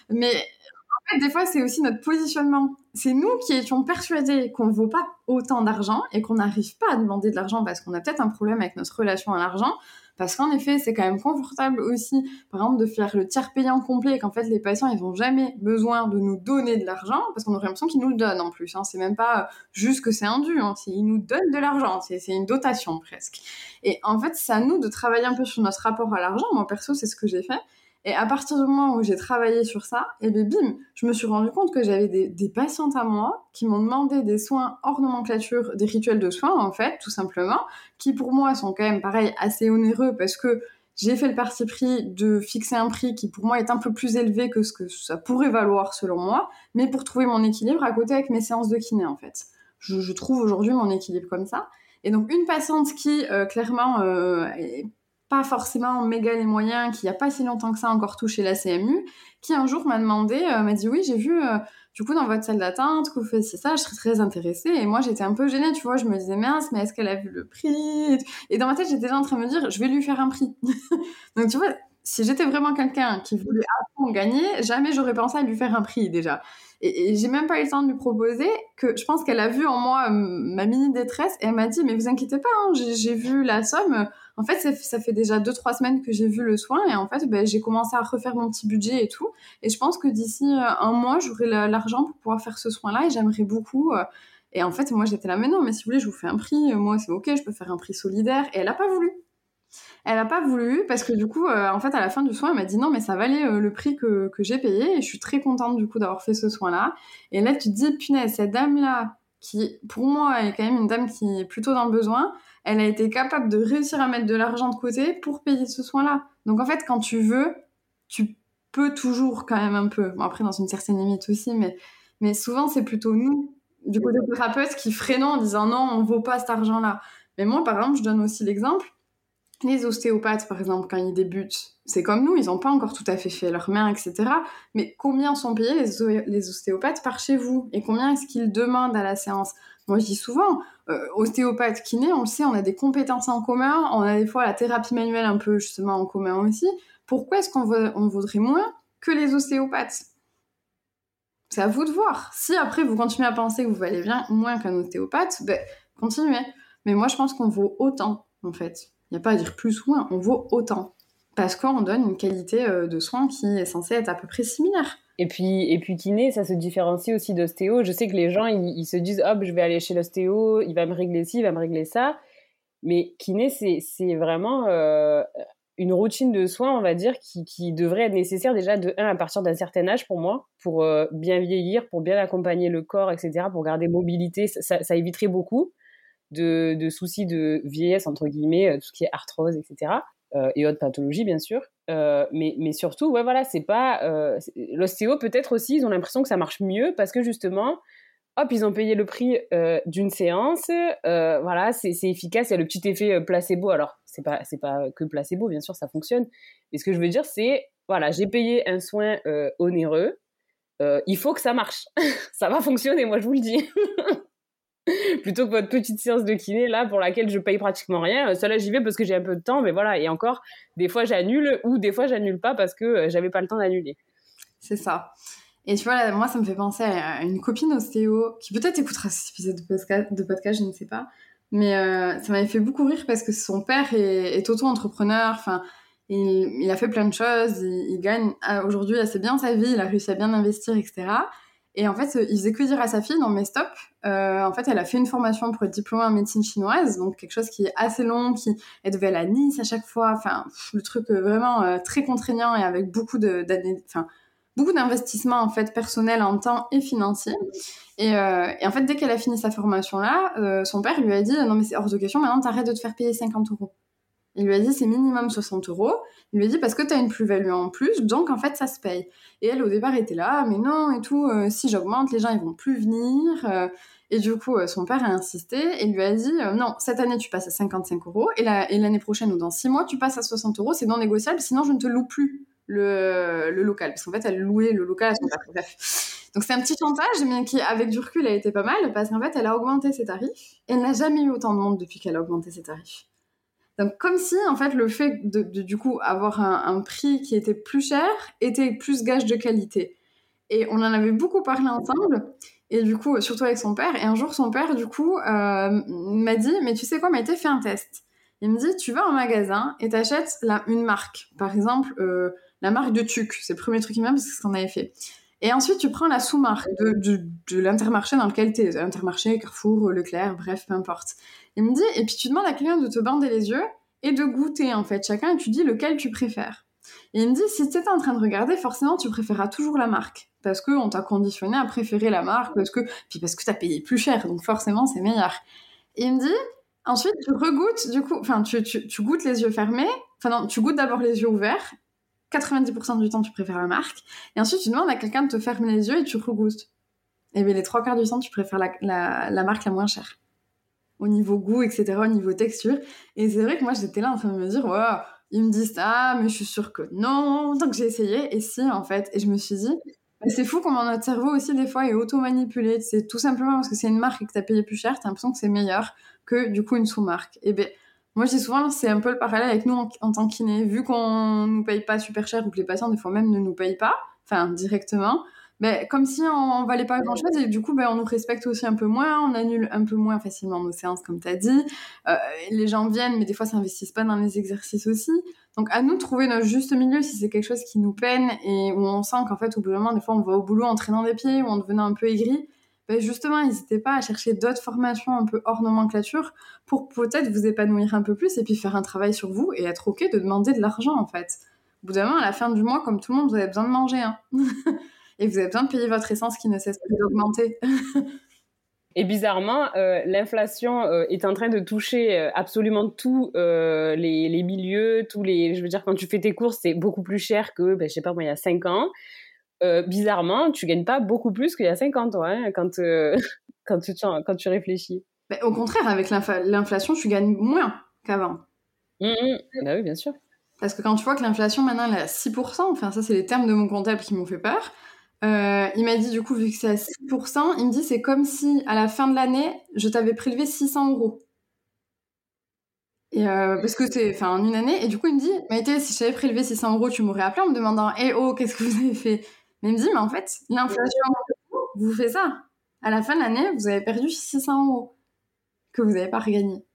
Mais en fait, des fois, c'est aussi notre positionnement. C'est nous qui étions persuadés qu'on ne vaut pas autant d'argent et qu'on n'arrive pas à demander de l'argent parce qu'on a peut-être un problème avec notre relation à l'argent. Parce qu'en effet, c'est quand même confortable aussi, par exemple, de faire le tiers payant complet, qu'en fait, les patients, ils n'ont jamais besoin de nous donner de l'argent, parce qu'on aurait l'impression qu'ils nous le donnent en plus. Hein. C'est même pas juste que c'est un dû, hein. ils nous donnent de l'argent, c'est une dotation presque. Et en fait, c'est à nous de travailler un peu sur notre rapport à l'argent. Moi, perso, c'est ce que j'ai fait. Et à partir du moment où j'ai travaillé sur ça, et bien bim, je me suis rendu compte que j'avais des, des, patientes à moi qui m'ont demandé des soins hors nomenclature, des rituels de soins en fait, tout simplement, qui pour moi sont quand même pareil assez onéreux parce que j'ai fait le parti pris de fixer un prix qui pour moi est un peu plus élevé que ce que ça pourrait valoir selon moi, mais pour trouver mon équilibre à côté avec mes séances de kiné en fait. Je, je trouve aujourd'hui mon équilibre comme ça. Et donc une patiente qui euh, clairement euh, pas forcément méga les moyens, qui a pas si longtemps que ça encore touché la CMU, qui un jour m'a demandé, euh, m'a dit oui, j'ai vu euh, du coup dans votre salle d'attente que vous faisiez ça, je serais très intéressée. Et moi j'étais un peu gênée, tu vois, je me disais mince, mais est-ce qu'elle a vu le prix? Et dans ma tête j'étais déjà en train de me dire, je vais lui faire un prix. Donc tu vois, si j'étais vraiment quelqu'un qui voulait à fond gagner, jamais j'aurais pensé à lui faire un prix déjà. Et, j'ai même pas eu le temps de lui proposer que je pense qu'elle a vu en moi ma mini détresse et elle m'a dit mais vous inquiétez pas, hein, j'ai vu la somme. En fait, ça, fait déjà deux trois semaines que j'ai vu le soin et en fait, ben, j'ai commencé à refaire mon petit budget et tout. Et je pense que d'ici euh, un mois, j'aurai l'argent pour pouvoir faire ce soin-là et j'aimerais beaucoup. Euh, et en fait, moi, j'étais là, mais non, mais si vous voulez, je vous fais un prix. Moi, c'est ok, je peux faire un prix solidaire. Et elle a pas voulu. Elle a pas voulu parce que du coup, euh, en fait, à la fin du soin, elle m'a dit non, mais ça valait euh, le prix que, que j'ai payé et je suis très contente du coup d'avoir fait ce soin-là. Et là, tu te dis, punaise, cette dame-là, qui pour moi est quand même une dame qui est plutôt dans le besoin, elle a été capable de réussir à mettre de l'argent de côté pour payer ce soin-là. Donc en fait, quand tu veux, tu peux toujours quand même un peu. Bon, après, dans une certaine limite aussi, mais, mais souvent, c'est plutôt nous, du côté thérapeute, qui freinons en disant non, on vaut pas cet argent-là. Mais moi, par exemple, je donne aussi l'exemple les ostéopathes, par exemple, quand ils débutent, c'est comme nous, ils n'ont pas encore tout à fait fait leurs mains, etc. Mais combien sont payés les, ostéopathes par chez vous? Et combien est-ce qu'ils demandent à la séance? Moi, je dis souvent, euh, ostéopathe, kiné, on le sait, on a des compétences en commun, on a des fois la thérapie manuelle un peu justement en commun aussi. Pourquoi est-ce qu'on on vaudrait moins que les ostéopathes? C'est à vous de voir. Si après vous continuez à penser que vous valez bien moins qu'un ostéopathe, ben, continuez. Mais moi, je pense qu'on vaut autant, en fait. Il n'y a pas à dire plus ou moins, on vaut autant. Parce qu'on donne une qualité euh, de soin qui est censée être à peu près similaire. Et puis, et puis kiné, ça se différencie aussi d'ostéo. Je sais que les gens, ils, se disent, hop, je vais aller chez l'ostéo, il va me régler ci, il va me régler ça. Mais kiné, c'est vraiment euh, une routine de soins, on va dire, qui, devrait être nécessaire déjà de 1 à partir d'un certain âge pour moi, pour euh, bien vieillir, pour bien accompagner le corps, etc., pour garder mobilité. ça éviterait beaucoup de, soucis de vieillesse, entre guillemets, euh, tout ce qui est arthrose, etc. Euh, et autres pathologies, bien sûr. Euh, mais, mais surtout, ouais, voilà, c'est pas. L'ostéo, peut-être aussi, ils ont l'impression que ça marche mieux parce que justement, hop, ils ont payé le prix d'une séance. voilà, c'est efficace. Il y a le petit effet placebo. Alors, c'est pas, pas que placebo, bien sûr, ça fonctionne. Mais ce que je veux dire, c'est voilà, j'ai payé un soin onéreux. il faut que ça marche. ça va fonctionner, moi, je vous le dis. plutôt que votre petite séance de kiné là pour laquelle je paye pratiquement rien. Cela j'y vais parce que j'ai un peu de temps, mais voilà. Et encore, des fois j'annule ou des fois j'annule pas parce que euh, j'avais pas le temps d'annuler. C'est ça. Et tu vois, moi, ça me fait penser à une copine ostéo qui peut-être écoutera cet épisode de podcast, de podcast, je ne sais pas. Mais euh, ça m'avait fait beaucoup rire parce que son père est, est auto-entrepreneur. Enfin, il, a fait plein de choses. Il, il gagne euh, aujourd'hui assez bien sa vie. Il a réussi à bien investir, etc. Et en fait, il faisait que dire à sa fille, non mais stop. Euh, en fait, elle a fait une formation pour être diplômée en médecine chinoise, donc quelque chose qui est assez long, qui elle devait aller à Nice à chaque fois. Enfin, le truc vraiment euh, très contraignant et avec beaucoup d'années, enfin beaucoup d'investissements en fait personnels en temps et financier. Et, euh, et en fait, dès qu'elle a fini sa formation là, euh, son père lui a dit non mais c'est hors de question, maintenant t'arrêtes de te faire payer 50 euros. Il lui a dit c'est minimum 60 euros. Il lui a dit parce que tu as une plus-value en plus, donc en fait ça se paye. Et elle au départ était là, mais non et tout, euh, si j'augmente, les gens ils vont plus venir. Euh, et du coup, euh, son père a insisté et lui a dit non, cette année tu passes à 55 euros et l'année prochaine ou dans 6 mois tu passes à 60 euros, c'est non négociable, sinon je ne te loue plus le, local. Parce qu'en fait elle louait le local à son père. Bref. Donc c'est un petit chantage, mais qui avec du recul a été pas mal parce qu'en fait elle a augmenté ses tarifs. Elle n'a jamais eu autant de monde depuis qu'elle a augmenté ses tarifs. Donc comme si en fait le fait de, du coup avoir un, prix qui était plus cher était plus gage de qualité. Et on en avait beaucoup parlé ensemble. Et du coup, surtout avec son père. Et un jour, son père, du coup, euh, m'a dit, mais tu sais quoi, Maïté, fais un test. Il me dit, tu vas en magasin et t'achètes une marque. Par exemple, euh, la marque de Tuc. C'est le premier truc qu'il m'a parce que c'est ce qu'on avait fait. Et ensuite, tu prends la sous-marque de, l'intermarché dans lequel tu es. Intermarché, Carrefour, Leclerc, bref, peu importe. Il me dit, et puis tu demandes à quelqu'un de te bander les yeux et de goûter, en fait, chacun, et tu dis lequel tu préfères. Et il me dit, si tu étais en train de regarder, forcément, tu préféreras toujours la marque. Parce qu'on t'a conditionné à préférer la marque, parce que, puis parce que t'as payé plus cher, donc forcément, c'est meilleur. Il me dit, ensuite, tu regoutes, du coup, enfin, tu, tu, tu goûtes les yeux fermés, enfin, non, tu goûtes d'abord les yeux ouverts, 90% du temps, tu préfères la marque. Et ensuite, tu demandes à quelqu'un de te fermer les yeux et tu regoutes. Et bien, les trois quarts du temps, tu préfères la, marque la moins chère. Au niveau goût, etc., au niveau texture. Et c'est vrai que moi, j'étais là en train de me dire, wow, ils me disent ça, mais je suis sûre que non. Donc, j'ai essayé. Et si, en fait? Et je me suis dit, c'est fou comment notre cerveau aussi, des fois, est auto-manipulé. C'est tout simplement parce que c'est une marque et que t'as payé plus cher, t'as l'impression que c'est meilleur que, du coup, une sous-marque. Et ben, moi, dis souvent, c'est un peu le parallèle avec nous en, tant que kiné. Vu qu'on nous paye pas super cher ou que les patients, des fois même, ne nous payent pas, enfin, directement, ben, comme si on, on valait pas grand chose et du coup, ben, on nous respecte aussi un peu moins, on annule un peu moins facilement nos séances, comme tu as dit. Euh, les gens viennent, mais des fois, s'investissent pas dans les exercices aussi. Donc, à nous de trouver notre juste milieu si c'est quelque chose qui nous peine et où on sent qu'en fait, au bout d'un moment, des fois, on va au boulot en traînant des pieds ou en devenant un peu aigri ben justement, n'hésitez pas à chercher d'autres formations un peu hors nomenclature pour peut-être vous épanouir un peu plus et puis faire un travail sur vous et être OK de demander de l'argent en fait. Au bout d'un moment, à la fin du mois, comme tout le monde, vous avez besoin de manger. Hein. et vous avez besoin de payer votre essence qui ne cesse d'augmenter. Et bizarrement, euh, l'inflation euh, est en train de toucher euh, absolument tous les, les, milieux, tous les. Je veux dire, quand tu fais tes courses, c'est beaucoup plus cher que, ben, je sais pas moi, il y a 5 ans. Euh, bizarrement, tu gagnes pas beaucoup plus qu'il y a 50 ans hein, quand, euh, quand, tu, quand tu réfléchis. Mais au contraire, avec l'inflation, tu gagnes moins qu'avant. Mmh, mmh. Bah oui, bien sûr. Parce que quand tu vois que l'inflation maintenant elle est à 6%, enfin ça c'est les termes de mon comptable qui m'ont fait peur, euh, il m'a dit du coup vu que c'est à 6%, il me dit c'est comme si à la fin de l'année je t'avais prélevé 600 euros. Et euh, parce que c'est enfin en une année, et du coup il me dit, Maïté, si je t'avais prélevé 600 euros, tu m'aurais appelé en me demandant, eh oh, qu'est-ce que vous avez fait? Mais il me dit, mais en fait, l'inflation, vous fait ça. À la fin de l'année, vous avez perdu 600 euros que vous n'avez pas regagné.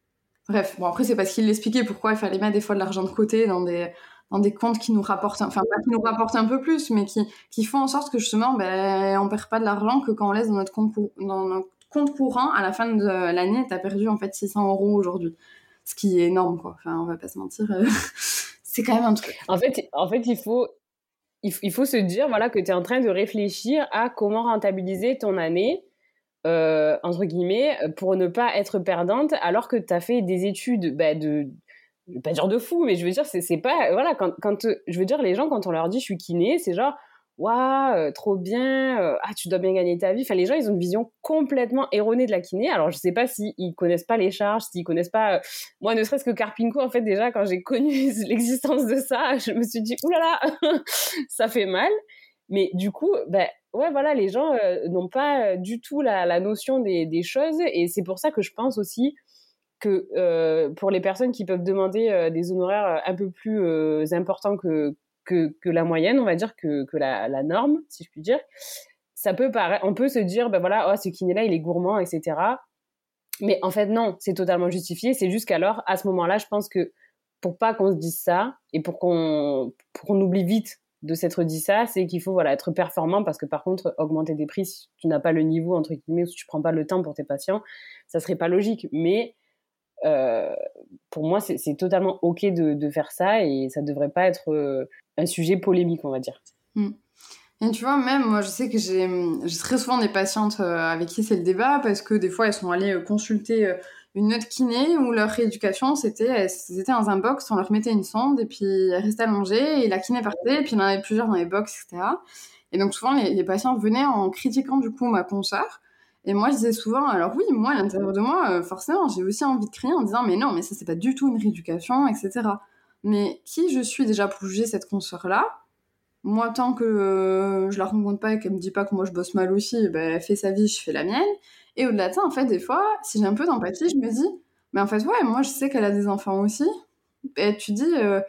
Bref, bon, après, c'est parce qu'il l'expliquait pourquoi il fallait mettre des fois de l'argent de côté dans des, dans des comptes qui nous rapportent, enfin, pas qui nous rapportent un peu plus, mais qui, qui font en sorte que justement, ben, on perd pas de l'argent que quand on laisse dans notre compte, dans notre compte courant, à la fin de l'année, tu as perdu en fait 600 euros aujourd'hui. Ce qui est énorme, quoi. Enfin, on va pas se mentir. c'est quand même un truc. En fait, en fait il faut, il, faut se dire voilà, que tu es en train de réfléchir à comment rentabiliser ton année, euh, entre guillemets, pour ne pas être perdante, alors que tu as fait des études bah, de. Je vais pas dire de fou, mais je veux dire, c'est pas. Voilà, quand, quand. Je veux dire, les gens, quand on leur dit je suis kiné, c'est genre waouh, euh, trop bien, euh, ah, tu dois bien gagner ta vie. Enfin, les gens, ils ont une vision complètement erronée de la kiné. Alors, je sais pas s'ils ils connaissent pas les charges, s'ils connaissent pas. Euh, moi, ne serait-ce que Carpinco, en fait, déjà, quand j'ai connu l'existence de ça, je me suis dit, oulala, ça fait mal. Mais du coup, ben, ouais, voilà, les gens n'ont pas du tout la, notion des, choses. Et c'est pour ça que je pense aussi que pour les personnes qui peuvent demander des honoraires un peu plus importants que, que, la moyenne, on va dire, que, la, norme, si je puis dire. Ça peut paraître, on peut se dire, ben voilà, oh, ce kiné-là, il est gourmand, etc. Mais en fait, non, c'est totalement justifié. C'est juste qu'alors, à ce moment-là, je pense que pour pas qu'on se dise ça et pour qu'on qu'on oublie vite de s'être dit ça, c'est qu'il faut voilà être performant parce que par contre augmenter des prix si tu n'as pas le niveau entre guillemets ou si tu prends pas le temps pour tes patients, ça serait pas logique. Mais euh, pour moi, c'est totalement ok de, faire ça et ça devrait pas être euh, un sujet polémique, on va dire. Mm. Et tu vois, même moi, je sais que j'ai très souvent des patientes euh, avec qui c'est le débat parce que des fois, elles sont allées consulter une autre kiné où leur rééducation, c'était, elles étaient dans un box, on leur mettait une sonde et puis elles restaient allongées et la kiné partait et puis il y en avait plusieurs dans les box, etc. Et donc souvent, les, les patients venaient en critiquant du coup ma consoeur et moi, je disais souvent, alors oui, moi, à l'intérieur de moi, euh, forcément, j'ai aussi envie de crier en disant, mais non, mais ça, c'est pas du tout une rééducation, etc. Mais qui je suis déjà pour juger cette consoeur-là? Moi, tant que euh, je la rencontre pas et qu'elle me dit pas que moi je bosse mal aussi, ben, elle fait sa vie, je fais la mienne. Et au-delà de ça, en fait, des fois, si j'ai un peu d'empathie, je me dis, mais en fait, ouais, moi, je sais qu'elle a des enfants aussi. Et tu dis, euh,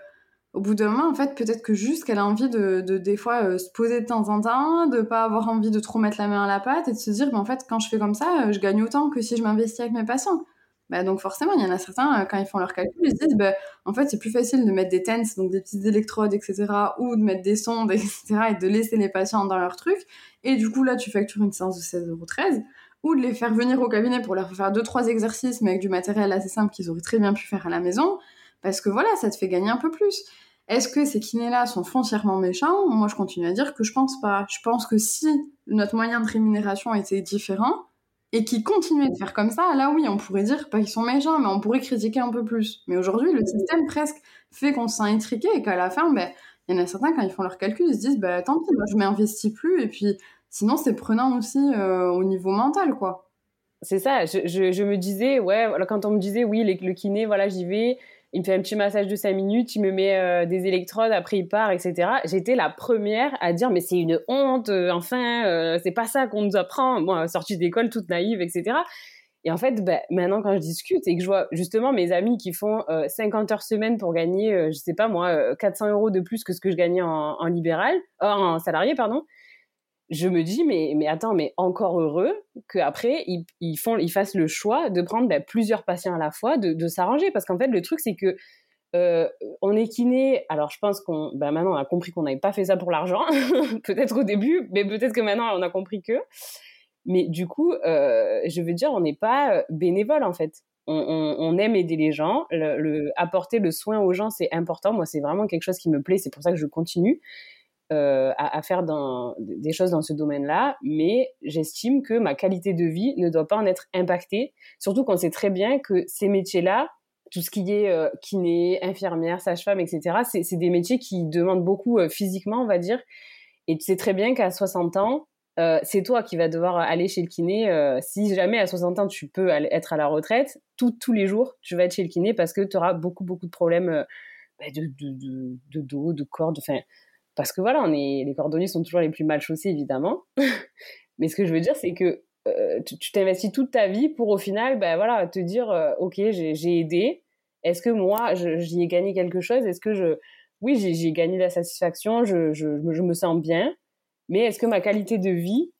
au bout d'un moment, en fait, peut-être que juste qu'elle a envie de, de des fois, euh, se poser de temps en temps, de pas avoir envie de trop mettre la main à la pâte et de se dire, en fait, quand je fais comme ça, euh, je gagne autant que si je m'investis avec mes patients. Bah, donc forcément, il y en a certains, euh, quand ils font leur calcul, ils se disent, bah, en fait, c'est plus facile de mettre des TENS, donc des petites électrodes, etc., ou de mettre des sondes, etc., et de laisser les patients dans leur truc. Et du coup, là, tu factures une séance de 16,13€, ou de les faire venir au cabinet pour leur faire deux, trois exercices, mais avec du matériel assez simple qu'ils auraient très bien pu faire à la maison. Parce que voilà, ça te fait gagner un peu plus. Est-ce que ces kinés-là sont foncièrement méchants? Moi, je continue à dire que je pense pas. Je pense que si notre moyen de rémunération était différent et qu'ils continuaient de faire comme ça, là oui, on pourrait dire pas qu'ils sont méchants, mais on pourrait critiquer un peu plus. Mais aujourd'hui, le système presque fait qu'on se sent étriqué et qu'à la fin, ben, il y en a certains, quand ils font leur calcul, ils se disent, bah, tant pis, moi, je m'investis plus. Et puis, sinon, c'est prenant aussi euh, au niveau mental, quoi. C'est ça, je, je, me disais, ouais, quand on me disait, oui, le kiné, voilà, j'y vais, il me fait un petit massage de 5 minutes, il me met euh, des électrodes, après il part, etc. J'étais la première à dire mais c'est une honte, euh, enfin, euh, c'est pas ça qu'on nous apprend. Moi, sortie d'école toute naïve, etc. Et en fait, bah, maintenant quand je discute et que je vois justement mes amis qui font 50 heures semaine pour gagner, je sais pas moi, 400 euros de plus que ce que je gagnais en, en libéral, en salarié, pardon, je me dis mais mais attends mais encore heureux qu'après ils, ils font ils fassent le choix de prendre ben, plusieurs patients à la fois de, s'arranger. Parce qu'en fait le truc c'est que euh, on est kiné. Alors je pense qu'on ben maintenant on a compris qu'on n'avait pas fait ça pour l'argent peut-être au début mais peut-être que maintenant on a compris que. Mais du coup euh, je veux dire on n'est pas bénévole en fait. On, on, on, aime aider les gens. Le, le apporter le soin aux gens c'est important. Moi c'est vraiment quelque chose qui me plaît. C'est pour ça que je continue euh, à, faire des choses dans ce domaine-là, mais j'estime que ma qualité de vie ne doit pas en être impactée, surtout qu'on sait très bien que ces métiers-là, tout ce qui est euh, kiné, infirmière, sage-femme, etc., c'est des métiers qui demandent beaucoup euh, physiquement, on va dire, et tu sais très bien qu'à 60 ans, c'est toi qui vas devoir aller chez le kiné. Si jamais à 60 ans tu peux être à la retraite, tous les jours tu vas être chez le kiné parce que tu auras beaucoup beaucoup de problèmes bah, de, dos, de corps, de, parce que voilà, on est, les cordonniers sont toujours les plus mal chaussés, évidemment. Mais ce que je veux dire, c'est que euh, tu t'investis toute ta vie pour au final, ben voilà, te dire, euh, ok, j'ai aidé. Est-ce que moi, j'y ai gagné quelque chose? Est-ce que je, oui, j'ai gagné la satisfaction, je, me sens bien. Mais est-ce que ma qualité de vie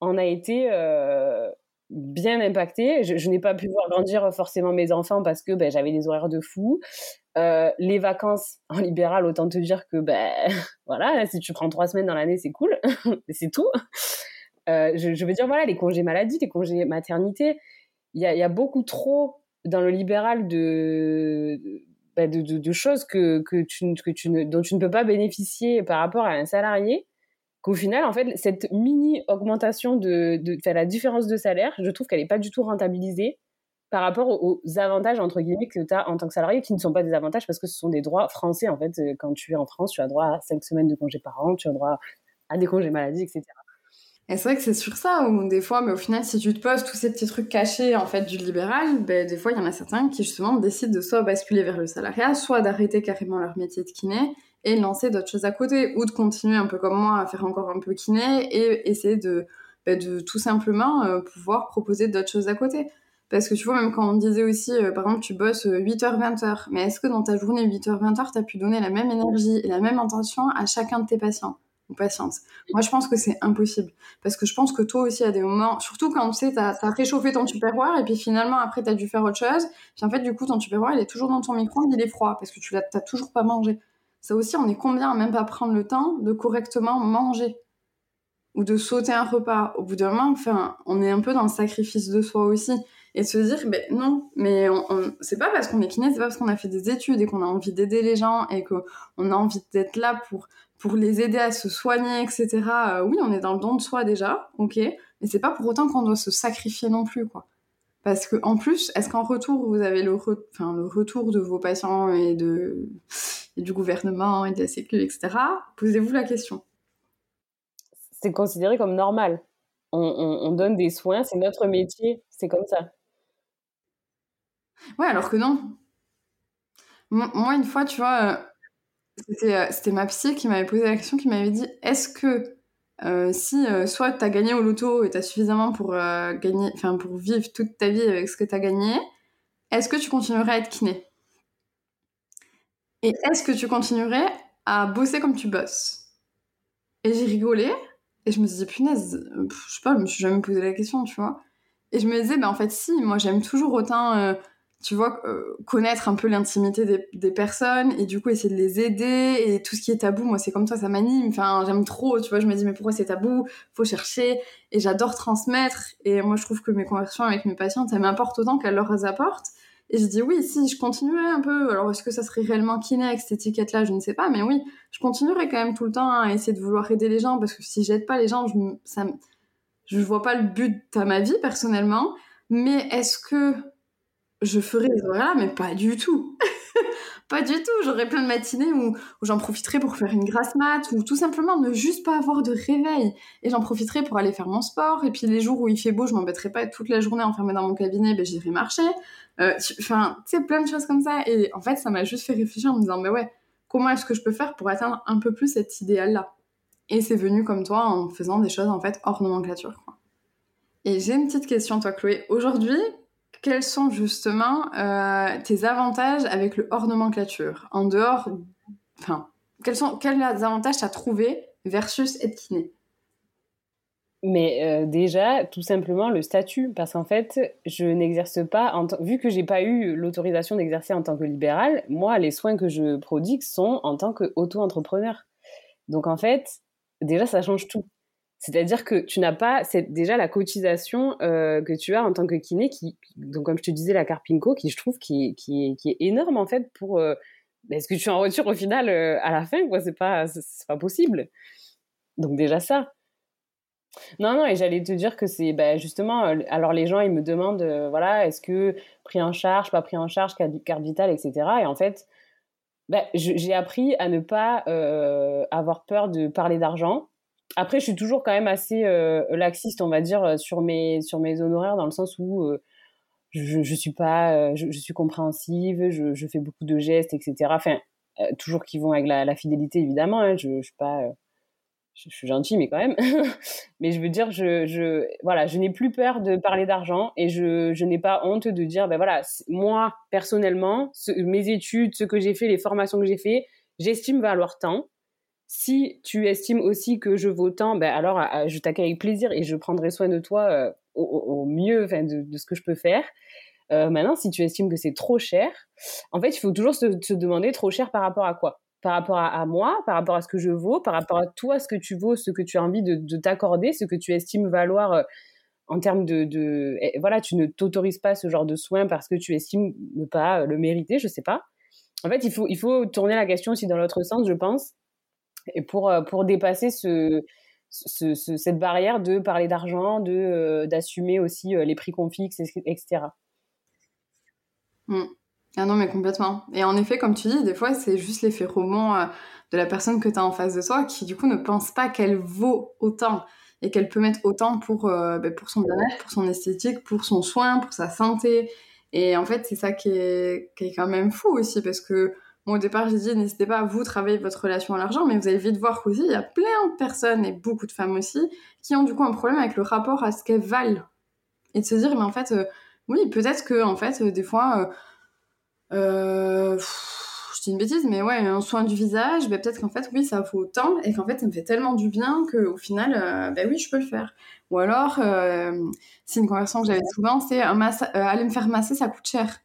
en a été euh, bien impactée Je, n'ai pas pu voir grandir forcément mes enfants parce que ben, j'avais des horaires de fou. Euh, les vacances en libéral, autant te dire que ben voilà, si tu prends trois semaines dans l'année, c'est cool, c'est tout. Euh, je, veux dire voilà, les congés maladie, les congés maternité, il y a, beaucoup trop dans le libéral de ben, de, choses que, que tu ne, dont tu ne peux pas bénéficier par rapport à un salarié. Qu'au final, en fait, cette mini augmentation de, de, la différence de salaire, je trouve qu'elle n'est pas du tout rentabilisée par rapport aux, avantages entre guillemets que tu as en tant que salarié qui ne sont pas des avantages parce que ce sont des droits français en fait euh, quand tu es en France tu as droit à 5 semaines de congés par an tu as droit à des congés maladie etc et c'est vrai que c'est sur ça où des fois mais au final si tu te poses tous ces petits trucs cachés en fait du libéral ben des fois il y en a certains qui justement décident de soit basculer vers le salariat soit d'arrêter carrément leur métier de kiné et lancer d'autres choses à côté ou de continuer un peu comme moi à faire encore un peu kiné et essayer de ben, de tout simplement euh, pouvoir proposer d'autres choses à côté Parce que tu vois, même quand on disait aussi, euh, par exemple, tu bosses 8h, 20h, mais est-ce que dans ta journée 8h, 20h, tu as pu donner la même énergie et la même intention à chacun de tes patients ou patientes? Moi, je pense que c'est impossible. Parce que je pense que toi aussi, à des moments, surtout quand tu sais, tu as, réchauffé ton tupperware et puis finalement, après, tu as dû faire autre chose. Puis en fait, du coup, ton tupperware, il est toujours dans ton micro, il est froid parce que tu l'as toujours pas mangé. Ça aussi, on est combien à même pas prendre le temps de correctement manger ou de sauter un repas? Au bout d'un moment, enfin, on est un peu dans le sacrifice de soi aussi et se dire ben non mais on, c'est pas parce qu'on est kiné c'est pas parce qu'on a fait des études et qu'on a envie d'aider les gens et qu'on a envie d'être là pour pour les aider à se soigner etc euh, oui on est dans le don de soi déjà ok mais c'est pas pour autant qu'on doit se sacrifier non plus quoi parce que en plus est-ce qu'en retour vous avez le le retour de vos patients et de et du gouvernement et de la sécu etc posez-vous la question. C'est considéré comme normal. On, on donne des soins c'est notre métier c'est comme ça. Ouais, alors que non. Moi, une fois, tu vois, euh, euh, c'était ma psy qui m'avait posé la question, qui m'avait dit est-ce que euh, si soit tu as gagné au loto et tu as suffisamment pour, gagner, pour vivre toute ta vie avec ce que tu as gagné, est-ce que tu continuerais à être kiné? Et est-ce que tu continuerais à bosser comme tu bosses? Et j'ai rigolé et je me suis dit punaise, je sais pas, je me suis jamais posé la question, tu vois. Et je me disais, bah en fait, si, moi j'aime toujours autant tu vois, euh, connaître un peu l'intimité des, personnes et du coup essayer de les aider et tout ce qui est tabou, moi c'est comme toi, ça m'anime. Enfin, j'aime trop, tu vois, je me dis mais pourquoi c'est tabou? Faut chercher et j'adore transmettre et moi je trouve que mes conversations avec mes patientes, elles m'apportent autant qu'elles leur apportent. Et je dis oui, si je continuerai un peu, alors est-ce que ça serait réellement kiné avec cette étiquette-là? Je ne sais pas, mais oui, je continuerai quand même tout le temps à essayer de vouloir aider les gens parce que si j'aide pas les gens, je, ça, je vois pas le but de ma vie personnellement. Mais est-ce que je ferais des horaires mais pas du tout. pas du tout. J'aurais plein de matinées où, j'en profiterais pour faire une grasse mat ou tout simplement ne juste pas avoir de réveil. Et j'en profiterais pour aller faire mon sport. Et puis les jours où il fait beau, je m'embêterais pas toute la journée enfermée dans mon cabinet, ben, j'irais marcher. Euh, enfin, tu sais, plein de choses comme ça. Et en fait, ça m'a juste fait réfléchir en me disant, mais ouais, comment est-ce que je peux faire pour atteindre un peu plus cet idéal-là Et c'est venu comme toi en faisant des choses en fait hors nomenclature. Et j'ai une petite question, toi, Chloé. Aujourd'hui, quels sont justement euh, tes avantages avec le hors nomenclature? En dehors, enfin, quels sont quels avantages tu as trouvé versus être kiné? Mais euh, déjà, tout simplement le statut, parce qu'en fait, je n'exerce pas, vu que j'ai pas eu l'autorisation d'exercer en tant que libéral, moi, les soins que je prodigue sont en tant qu'auto-entrepreneur. Donc en fait, déjà, ça change tout. C'est-à-dire que tu n'as pas déjà la cotisation euh, que tu as en tant que kiné, qui, donc comme je te disais, la Carpinco, qui je trouve qui, qui, est, qui est énorme en fait pour euh, ben, ce que tu en retires au final à la fin, quoi? C'est pas, c'est pas possible. Donc déjà ça. Non, non, et j'allais te dire que c'est ben, justement, alors les gens ils me demandent, voilà, est-ce que pris en charge, pas pris en charge, carte vitale, etc. Et en fait, ben, j'ai appris à ne pas avoir peur de parler d'argent après, je suis toujours quand même assez euh, laxiste, on va dire, euh, sur mes, sur mes honoraires, dans le sens où euh, je, suis pas, je, suis compréhensive, je, je, fais beaucoup de gestes, etc. Enfin, toujours qui vont avec la, la fidélité, évidemment. Hein, je, je suis pas, je, suis gentille, mais quand même. mais je veux dire, je, je, voilà, je n'ai plus peur de parler d'argent et je, je n'ai pas honte de dire, ben voilà, moi personnellement, mes études, ce que j'ai fait, les formations que j'ai fait, j'estime valoir tant si tu estimes aussi que je vaux tant, ben alors je t'accueille avec plaisir et je prendrai soin de toi euh, au, mieux de, de, ce que je peux faire. Euh, maintenant, si tu estimes que c'est trop cher, en fait, il faut toujours se, demander trop cher par rapport à quoi Par rapport à, moi, par rapport à ce que je vaux, par rapport à toi, ce que tu vaux, ce que tu as envie de, t'accorder, ce que tu estimes valoir euh, en termes de, de voilà, tu ne t'autorises pas ce genre de soins parce que tu estimes ne pas le mériter, je sais pas. En fait, il faut, il faut tourner la question aussi dans l'autre sens, je pense et pour, euh, pour dépasser ce, ce, cette barrière de parler d'argent, de euh, d'assumer aussi euh, les prix qu'on fixe, etc. Ah non, mais complètement. Et en effet, comme tu dis, des fois, c'est juste l'effet roman de la personne que tu as en face de toi qui, du coup, ne pense pas qu'elle vaut autant et qu'elle peut mettre autant pour, ben, pour son bien-être, pour son esthétique, pour son soin, pour sa santé. Et en fait, c'est ça qui est, qui est quand même fou aussi parce que au départ, j'ai dit, n'hésitez pas à vous travailler votre relation à l'argent, mais vous allez vite voir qu'aussi, il y a plein de personnes, et beaucoup de femmes aussi, qui ont du coup un problème avec le rapport à ce qu'elles valent. Et de se dire, mais en fait, euh, oui, peut-être que, en fait, des fois, euh, je dis une bêtise, mais ouais, un soin du visage, ben, peut-être qu'en fait, oui, ça vaut autant, et qu'en fait, ça me fait tellement du bien qu'au final, ben oui, je peux le faire. Ou alors, c'est une conversation que j'avais souvent, c'est aller me faire masser, ça coûte cher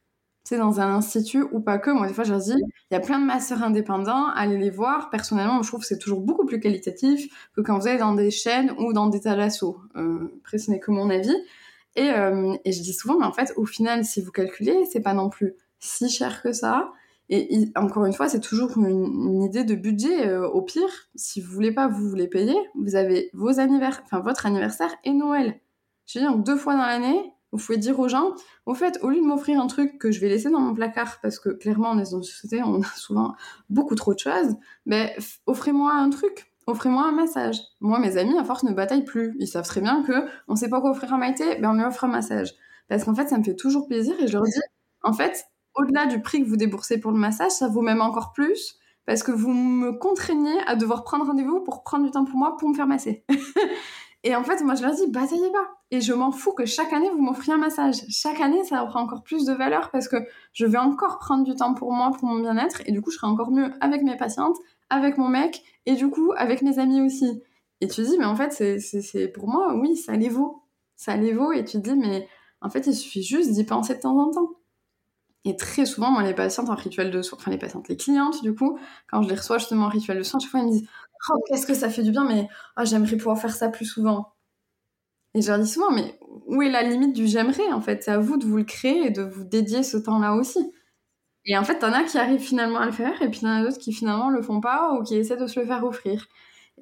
c'est dans un institut ou pas que. Moi, des fois, je leur dis, il y a plein de masseurs indépendants, allez les voir. Personnellement, je trouve que c'est toujours beaucoup plus qualitatif que quand vous allez dans des chaînes ou dans des talassos. Euh, après, ce n'est que mon avis. Et, euh, et, je dis souvent, mais en fait, au final, si vous calculez, c'est pas non plus si cher que ça. Et encore une fois, c'est toujours une, idée de budget. Euh, au pire, si vous voulez pas, vous voulez payer, vous avez vos anniversaires, enfin votre anniversaire et Noël. Je veux dire, deux fois dans l'année, vous pouvez dire aux gens, au fait, au lieu de m'offrir un truc que je vais laisser dans mon placard, parce que clairement, on est dans société, on a souvent beaucoup trop de choses, ben, offrez-moi un truc, offrez-moi un massage. Moi, mes amis, à force, ne bataillent plus. Ils savent très bien que on sait pas quoi offrir à Maïté, ben, on lui offre un massage. Parce qu'en fait, ça me fait toujours plaisir et je leur dis, en fait, au-delà du prix que vous déboursez pour le massage, ça vaut même encore plus parce que vous me contraignez à devoir prendre rendez-vous pour prendre du temps pour moi pour me faire masser. Et en fait, moi, je leur dis, bataillez pas. Et je m'en fous que chaque année, vous m'offriez un massage. Chaque année, ça aura encore plus de valeur parce que je vais encore prendre du temps pour moi, pour mon bien-être. Et du coup, je serai encore mieux avec mes patientes, avec mon mec et du coup, avec mes amis aussi. Et tu dis, mais en fait, c'est pour moi, oui, ça les vaut. Ça les vaut. Et tu dis, mais en fait, il suffit juste d'y penser de temps en temps. Et très souvent, moi, les patientes en rituel de soins, enfin les patientes, les clientes, du coup, quand je les reçois justement en rituel de soins, chaque fois, me disent Oh, qu'est-ce que ça fait du bien, mais oh, j'aimerais pouvoir faire ça plus souvent. Et je leur dis souvent Mais où est la limite du j'aimerais en fait? C'est à vous de vous le créer et de vous dédier ce temps-là aussi. Et en fait, t'en as qui arrivent finalement à le faire, et puis t'en as d'autres qui finalement le font pas ou qui essaient de se le faire offrir.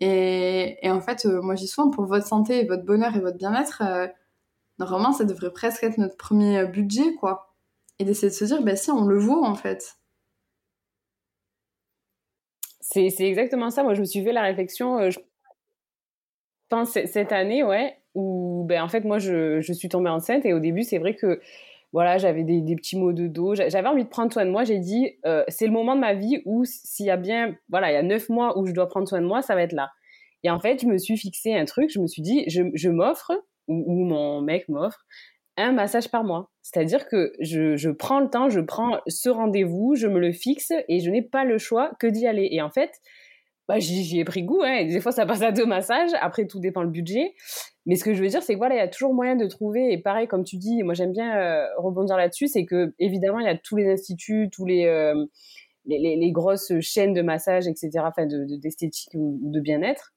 Et, et en fait, euh, moi, dis souvent pour votre santé, votre bonheur et votre bien-être, euh, normalement, ça devrait presque être notre premier budget, quoi et d'essayer de se dire, bah si, on le vaut en fait. C'est, exactement ça. Moi, je me suis fait la réflexion, euh, je pense, cette année, ouais, où, ben, en fait, moi, je, je, suis tombée enceinte et au début, c'est vrai que, voilà, j'avais des, des, petits maux de dos, j'avais envie de prendre soin de moi. J'ai dit, euh, c'est le moment de ma vie où, s'il y a bien, voilà, il y a neuf mois où je dois prendre soin de moi, ça va être là. Et en fait, je me suis fixé un truc, je me suis dit, je, je m'offre, ou, ou, mon mec m'offre, un massage par mois. C'est-à-dire que je, prends le temps, je prends ce rendez-vous, je me le fixe et je n'ai pas le choix que d'y aller. Et en fait, bah, j'y ai pris goût. Hein. Des fois, ça passe à deux massages. Après, tout dépend le budget. Mais ce que je veux dire, c'est que voilà, il y a toujours moyen de trouver. Et pareil, comme tu dis, moi j'aime bien euh, rebondir là-dessus, c'est que évidemment, il y a tous les instituts, tous les, euh, les, grosses chaînes de massage, etc., enfin d'esthétique de, ou de bien-être.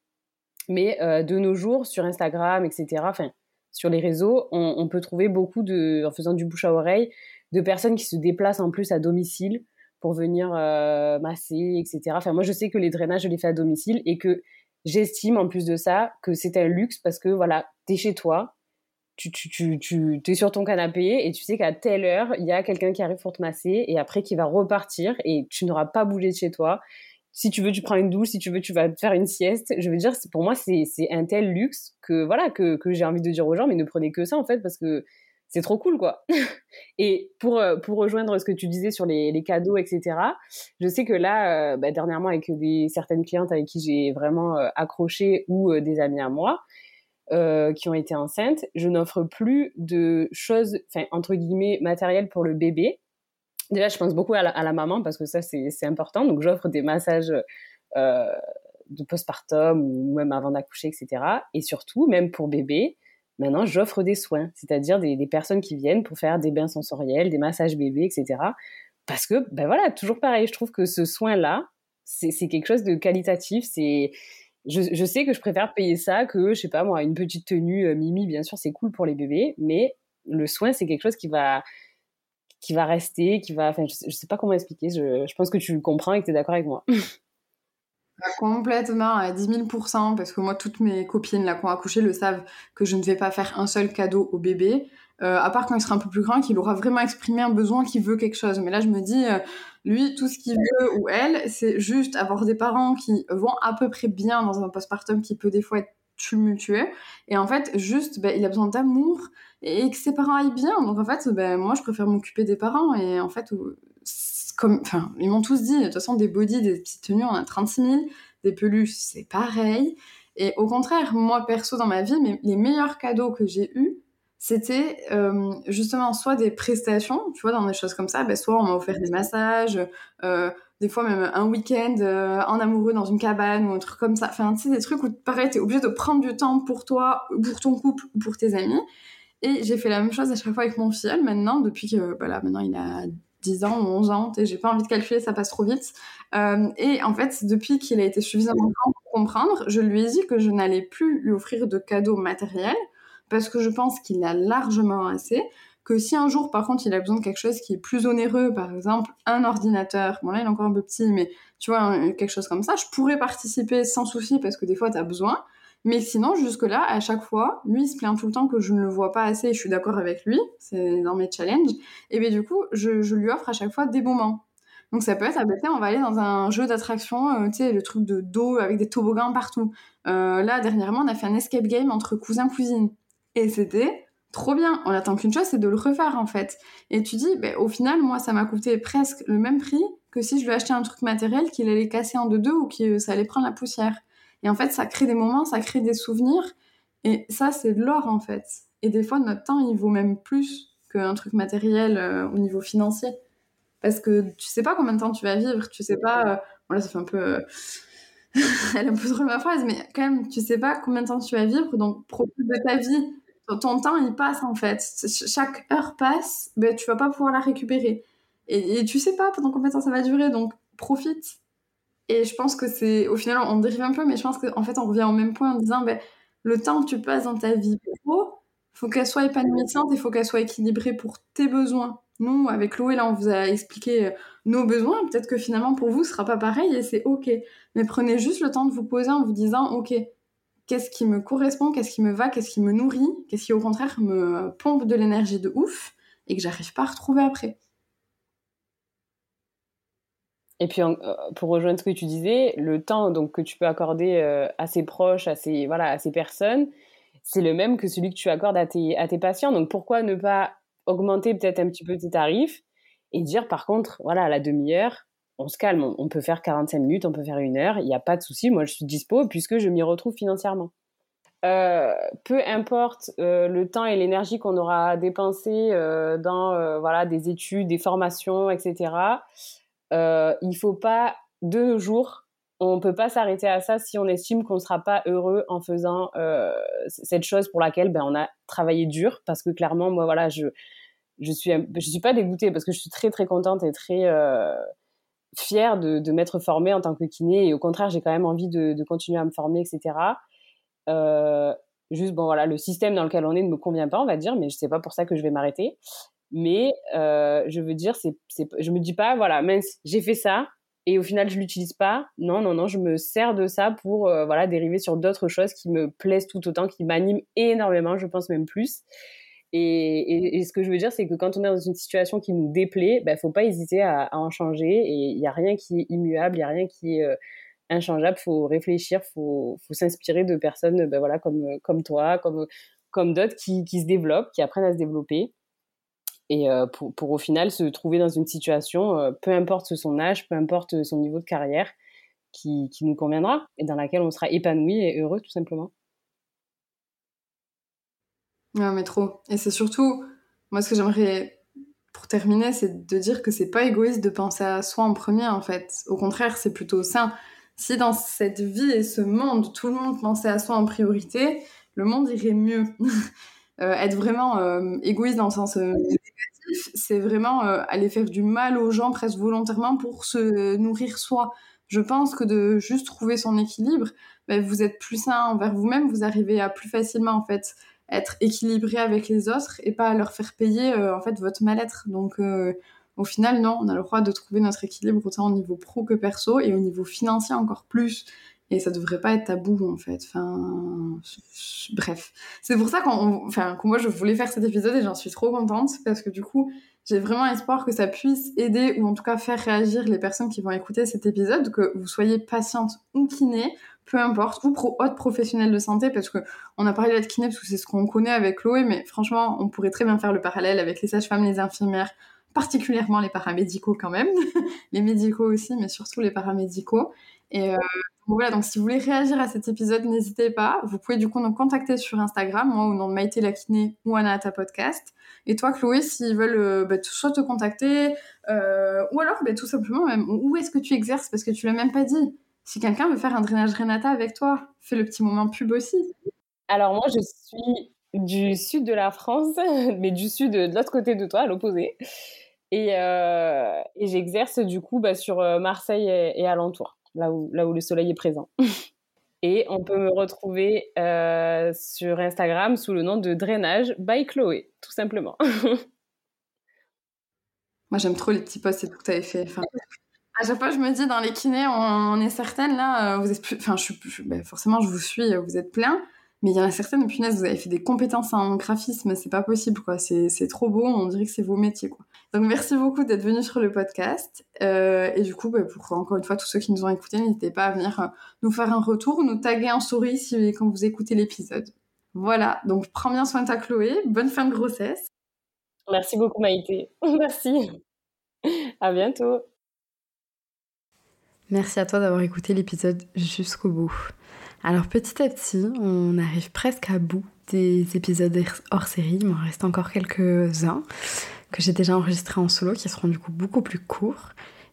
Mais euh, de nos jours, sur Instagram, etc., enfin, sur les réseaux, on, peut trouver beaucoup de, en faisant du bouche à oreille, de personnes qui se déplacent en plus à domicile pour venir euh, masser, etc. Enfin, moi, je sais que les drainages, je les fais à domicile et que j'estime, en plus de ça, que c'est un luxe parce que, voilà, t'es chez toi, tu, tu, tu, sur ton canapé et tu sais qu'à telle heure, il y a quelqu'un qui arrive pour te masser et après qui va repartir et tu n'auras pas bougé de chez toi si tu veux, tu prends une douche, si tu veux, tu vas faire une sieste. Je veux dire, pour moi, c'est un tel luxe que, voilà, que, que j'ai envie de dire aux gens, mais ne prenez que ça, en fait, parce que c'est trop cool, quoi. et pour, euh, pour rejoindre ce que tu disais sur les, les cadeaux, etc., je sais que là, euh, bah, dernièrement, avec des, certaines clientes avec qui j'ai vraiment euh, accroché ou des amis à moi, qui ont été enceintes, je n'offre plus de choses, enfin, entre guillemets, matérielles pour le bébé déjà, je pense beaucoup à la, maman parce que ça, c'est important. Donc, j'offre des massages euh, de postpartum ou même avant d'accoucher, etc. Et surtout, même pour bébé, maintenant, j'offre des soins, c'est-à-dire des, personnes qui viennent pour faire des bains sensoriels, des massages bébés, etc. Parce que, ben voilà, toujours pareil, je trouve que ce soin-là, c'est quelque chose de qualitatif. C'est je, sais que je préfère payer ça que, je sais pas moi, une petite tenue euh, Mimi, bien sûr, c'est cool pour les bébés, mais le soin, c'est quelque chose qui va, qui va rester, qui va. Enfin, je, sais, sais pas comment expliquer. Je, je, pense que tu comprends et que tu es d'accord avec moi. Bah, complètement, à 10 000 parce que moi, toutes mes copines là, qui ont accouché le savent que je ne vais pas faire un seul cadeau au bébé. Euh, à part quand il sera un peu plus grand, qu'il aura vraiment exprimé un besoin, qu'il veut quelque chose. Mais là, je me dis, euh, lui, tout ce qu'il veut ou elle, c'est juste avoir des parents qui vont à peu près bien dans un postpartum qui peut des fois être tumultueux. Et en fait, juste, bah, il a besoin d'amour et que ses parents aillent bien. Donc en fait, bah, moi, je préfère m'occuper des parents. Et en fait, comme, ils m'ont tous dit, de toute façon, des bodys, des petites tenues, on a 36 000. Des peluches, c'est pareil. Et au contraire, moi, perso, dans ma vie, les meilleurs cadeaux que j'ai eus, c'était euh, justement soit des prestations, tu vois, dans des choses comme ça, ben, soit on m'a offert des massages, euh, des fois même un week-end euh, en amoureux dans une cabane ou un truc comme ça. Enfin, tu sais, des trucs où pareil, t'es obligé de prendre du temps pour toi, pour ton couple ou pour tes amis. Et j'ai fait la même chose à chaque fois avec mon filleul maintenant, depuis que, voilà, maintenant il a 10 ans ou 11 ans, j'ai pas envie de calculer, ça passe trop vite. et en fait, depuis qu'il a été suffisamment grand pour comprendre, je lui ai dit que je n'allais plus lui offrir de cadeaux matériels, parce que je pense qu'il a largement assez. Que si un jour, par contre, il a besoin de quelque chose qui est plus onéreux, par exemple un ordinateur, bon là il est encore un peu petit, mais tu vois, quelque chose comme ça, je pourrais participer sans souci parce que des fois tu as besoin. Mais sinon, jusque-là, à chaque fois, lui, il se plaint tout le temps que je ne le vois pas assez et je suis d'accord avec lui, c'est dans mes challenges. Et bien du coup, je, lui offre à chaque fois des moments. Donc ça peut être, ah ben, on va aller dans un jeu d'attraction, euh, tu sais, le truc de dos avec des toboggans partout. Euh, là, dernièrement, on a fait un escape game entre cousins-cousines. Et c'était trop bien. On attend qu'une chose, c'est de le refaire en fait. Et tu dis, ben, au final, moi, ça m'a coûté presque le même prix que si je lui achetais un truc matériel qu'il allait casser en deux-deux ou que ça allait prendre la poussière. Et en fait, ça crée des moments, ça crée des souvenirs. Et ça, c'est de l'or en fait. Et des fois, notre temps, il vaut même plus qu'un truc matériel euh, au niveau financier. Parce que tu sais pas combien de temps tu vas vivre, tu sais pas. Euh... Bon, là, ça fait un peu. Euh, elle est un peu drôle ma phrase, mais quand même, tu sais pas combien de temps tu vas vivre, donc profite de ta vie ton temps il passe en fait. Chaque heure passe, ben, tu vas pas pouvoir la récupérer. Et, tu sais pas pendant combien de temps ça va durer, donc profite. Et je pense que c'est, au final, on dérive un peu, mais je pense qu'en fait, on revient au même point en disant, ben, le temps que tu passes dans ta vie pro, faut qu'elle soit épanouissante et faut qu'elle soit équilibrée pour tes besoins. Nous, avec Chloé, là, on vous a expliqué euh, nos besoins. Peut-être que finalement, pour vous, ce sera pas pareil et c'est OK. Mais prenez juste le temps de vous poser en vous disant, OK, qu'est-ce qui me correspond, qu'est-ce qui me va, qu'est-ce qui me nourrit, qu'est-ce qui au contraire me pompe de l'énergie de ouf et que j'arrive pas à retrouver après. Et puis euh, pour rejoindre ce que tu disais, le temps donc que tu peux accorder euh, à ses proches, à ces voilà, à ces personnes, c'est le même que celui que tu accordes à tes à tes patients. Donc pourquoi ne pas augmenter peut-être un petit peu tes tarifs et dire par contre voilà à la demi-heure on se calme, on, peut faire 45 minutes, on peut faire une heure, il n'y a pas de souci, moi je suis dispo puisque je m'y retrouve financièrement. Euh, peu importe le temps et l'énergie qu'on aura dépensé dans voilà des études, des formations, etc. il faut pas de nos jours, on peut pas s'arrêter à ça si on estime qu'on ne sera pas heureux en faisant cette chose pour laquelle ben, on a travaillé dur. Parce que clairement moi voilà je je suis je suis pas dégoûtée parce que je suis très très contente et très fière de, m'être formée en tant que kiné. Et au contraire j'ai quand même envie de, continuer à me former etc euh, juste bon voilà le système dans lequel on est ne me convient pas on va dire mais sais pas pour ça que je vais m'arrêter mais euh, je veux dire c'est je me dis pas voilà mince j'ai fait ça et au final je l'utilise pas non non non je me sers de ça pour euh, voilà dériver sur d'autres choses qui me plaisent tout autant qui m'animent énormément je pense même plus et, ce que je veux dire, c'est que quand on est dans une situation qui nous déplaît, il ben, ne faut pas hésiter à, en changer. Et il n'y a rien qui est immuable, il n'y a rien qui est euh, inchangeable. Il faut réfléchir, il faut, s'inspirer de personnes ben, voilà, comme, toi, comme, d'autres qui se développent, qui apprennent à se développer. Et euh, pour, au final se trouver dans une situation, euh, peu importe son âge, peu importe son niveau de carrière, qui, nous conviendra et dans laquelle on sera épanoui et heureux tout simplement. Ouais, mais trop. Et c'est surtout, moi, ce que j'aimerais, pour terminer, c'est de dire que c'est pas égoïste de penser à soi en premier, en fait. Au contraire, c'est plutôt sain. Si dans cette vie et ce monde, tout le monde pensait à soi en priorité, le monde irait mieux. euh, être vraiment égoïste dans le sens c'est vraiment euh, aller faire du mal aux gens presque volontairement pour se nourrir soi. Je pense que de juste trouver son équilibre, ben, vous êtes plus sain envers vous-même, vous arrivez à plus facilement en fait être équilibré avec les autres et pas leur faire payer euh, en fait votre mal-être. Donc euh, au final non, on a le droit de trouver notre équilibre autant au niveau pro que perso et au niveau financier encore plus. Et ça devrait pas être tabou en fait. Bref, c'est pour ça qu'on, enfin, que moi je voulais faire cet épisode et j'en suis trop contente parce que du coup j'ai vraiment espoir que ça puisse aider ou en tout cas faire réagir les personnes qui vont écouter cet épisode, que vous soyez patiente ou kiné, peu importe, ou pro haute professionnelle de santé, parce que on a parlé d'être kiné parce que c'est ce qu'on connaît avec Chloé, mais franchement, on pourrait très bien faire le parallèle avec les sages-femmes, les infirmières, particulièrement les paramédicaux quand même, les médicaux aussi, mais surtout les paramédicaux. Et voilà, donc si vous voulez réagir à cet épisode, n'hésitez pas. Vous pouvez du coup nous contacter sur Instagram, moi au nom de Maïté Lakiné ou Anna ta podcast. Et toi, Chloé, s'ils veulent bah, soit te contacter, ou alors bah, tout simplement même où est-ce que tu exerces? Parce que tu l'as même pas dit. Si quelqu'un veut faire un drainage Renata avec toi, fais le petit moment pub aussi. Alors moi, je suis du sud de la France, mais du sud de l'autre côté de toi, à l'opposé. Et, euh, j'exerce du coup bah, sur euh, Marseille et, alentour, là où, là où le soleil est présent. et on peut me retrouver euh, sur Instagram sous le nom de Drainage by Chloé, tout simplement. Moi, j'aime trop les petits posts et tout que tu avais fait. À chaque fois, je me dis, dans les kinés, on, est certaines, là, vous êtes plus... Enfin, ben, forcément, je vous suis, vous êtes plein. Mais il y en a certaines, punaise, vous avez fait des compétences en graphisme, c'est pas possible, quoi. C'est trop beau, on dirait que c'est vos métiers, quoi. Donc, merci beaucoup d'être venu sur le podcast. Euh, et du coup, bah, pour encore une fois, tous ceux qui nous ont écoutés, n'hésitez pas à venir euh, nous faire un retour, nous taguer en story si, quand vous écoutez l'épisode. Voilà, donc prends bien soin de ta Chloé, bonne fin de grossesse. Merci beaucoup Maïté. Merci. À bientôt. Merci à toi d'avoir écouté l'épisode jusqu'au bout. Alors petit à petit, on arrive presque à bout des épisodes hors série. Il m'en reste encore quelques-uns que j'ai déjà enregistrés en solo qui seront du coup beaucoup plus courts.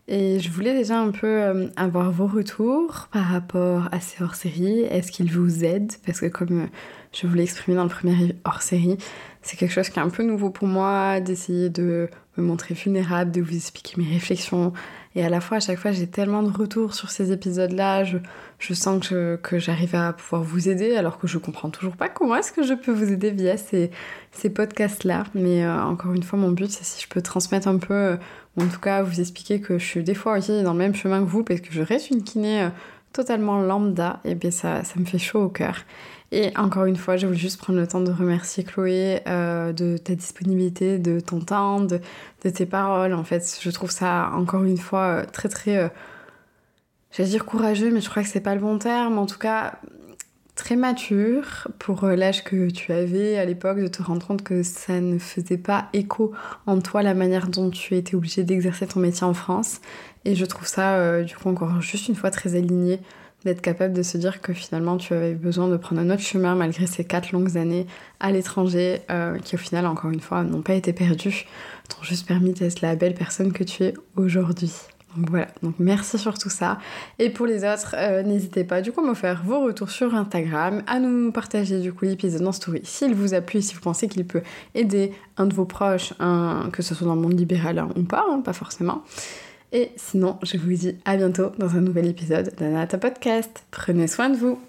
Et je voulais déjà un peu euh, avoir vos retours par rapport à ces hors-série. Est-ce qu'ils vous aident? Parce que comme euh, je vous l'ai exprimé dans le premier hors-série, c'est quelque chose qui est un peu nouveau pour moi, d'essayer de me montrer vulnérable, de vous expliquer mes réflexions. Et à la fois, à chaque fois, j'ai tellement de retours sur ces épisodes-là. Je, je sens que, que j'arrive à pouvoir vous aider, alors que je comprends toujours pas comment est-ce que je peux vous aider via ces, ces podcasts-là. Mais euh, encore une fois, mon but, c'est si je peux transmettre un peu, euh, ou en tout cas vous expliquer que je suis des fois aussi dans le même chemin que vous, parce que je reste une kiné euh, totalement lambda, et bien ça, ça me fait chaud au cœur. Et encore une fois, je voulais juste prendre le temps de remercier Chloé de ta disponibilité, de ton temps, de, de, tes paroles. En fait, je trouve ça encore une fois très très j'allais dire courageux, mais je crois que c'est pas le bon terme. En tout cas, très mature pour euh, l'âge que tu avais à l'époque, de te rendre compte que ça ne faisait pas écho en toi la manière dont tu étais obligé d'exercer ton métier en France. Et je trouve ça, euh, du coup, encore juste une fois très aligné d'être capable de se dire que finalement tu avais besoin de prendre un autre chemin malgré ces quatre longues années à l'étranger euh, qui au final encore une fois n'ont pas été perdues, t'ont juste permis d'être la belle personne que tu es aujourd'hui. Donc voilà, donc merci sur tout ça. Et pour les autres, euh, n'hésitez pas du coup à me faire vos retours sur Instagram, à nous partager du coup l'épisode en story s'il vous a plu, si vous pensez qu'il peut aider un de vos proches, que ce soit dans le monde libéral ou pas, hein, pas forcément. Et sinon, je vous dis à bientôt dans un nouvel épisode d'Anata Podcast. Prenez soin de vous.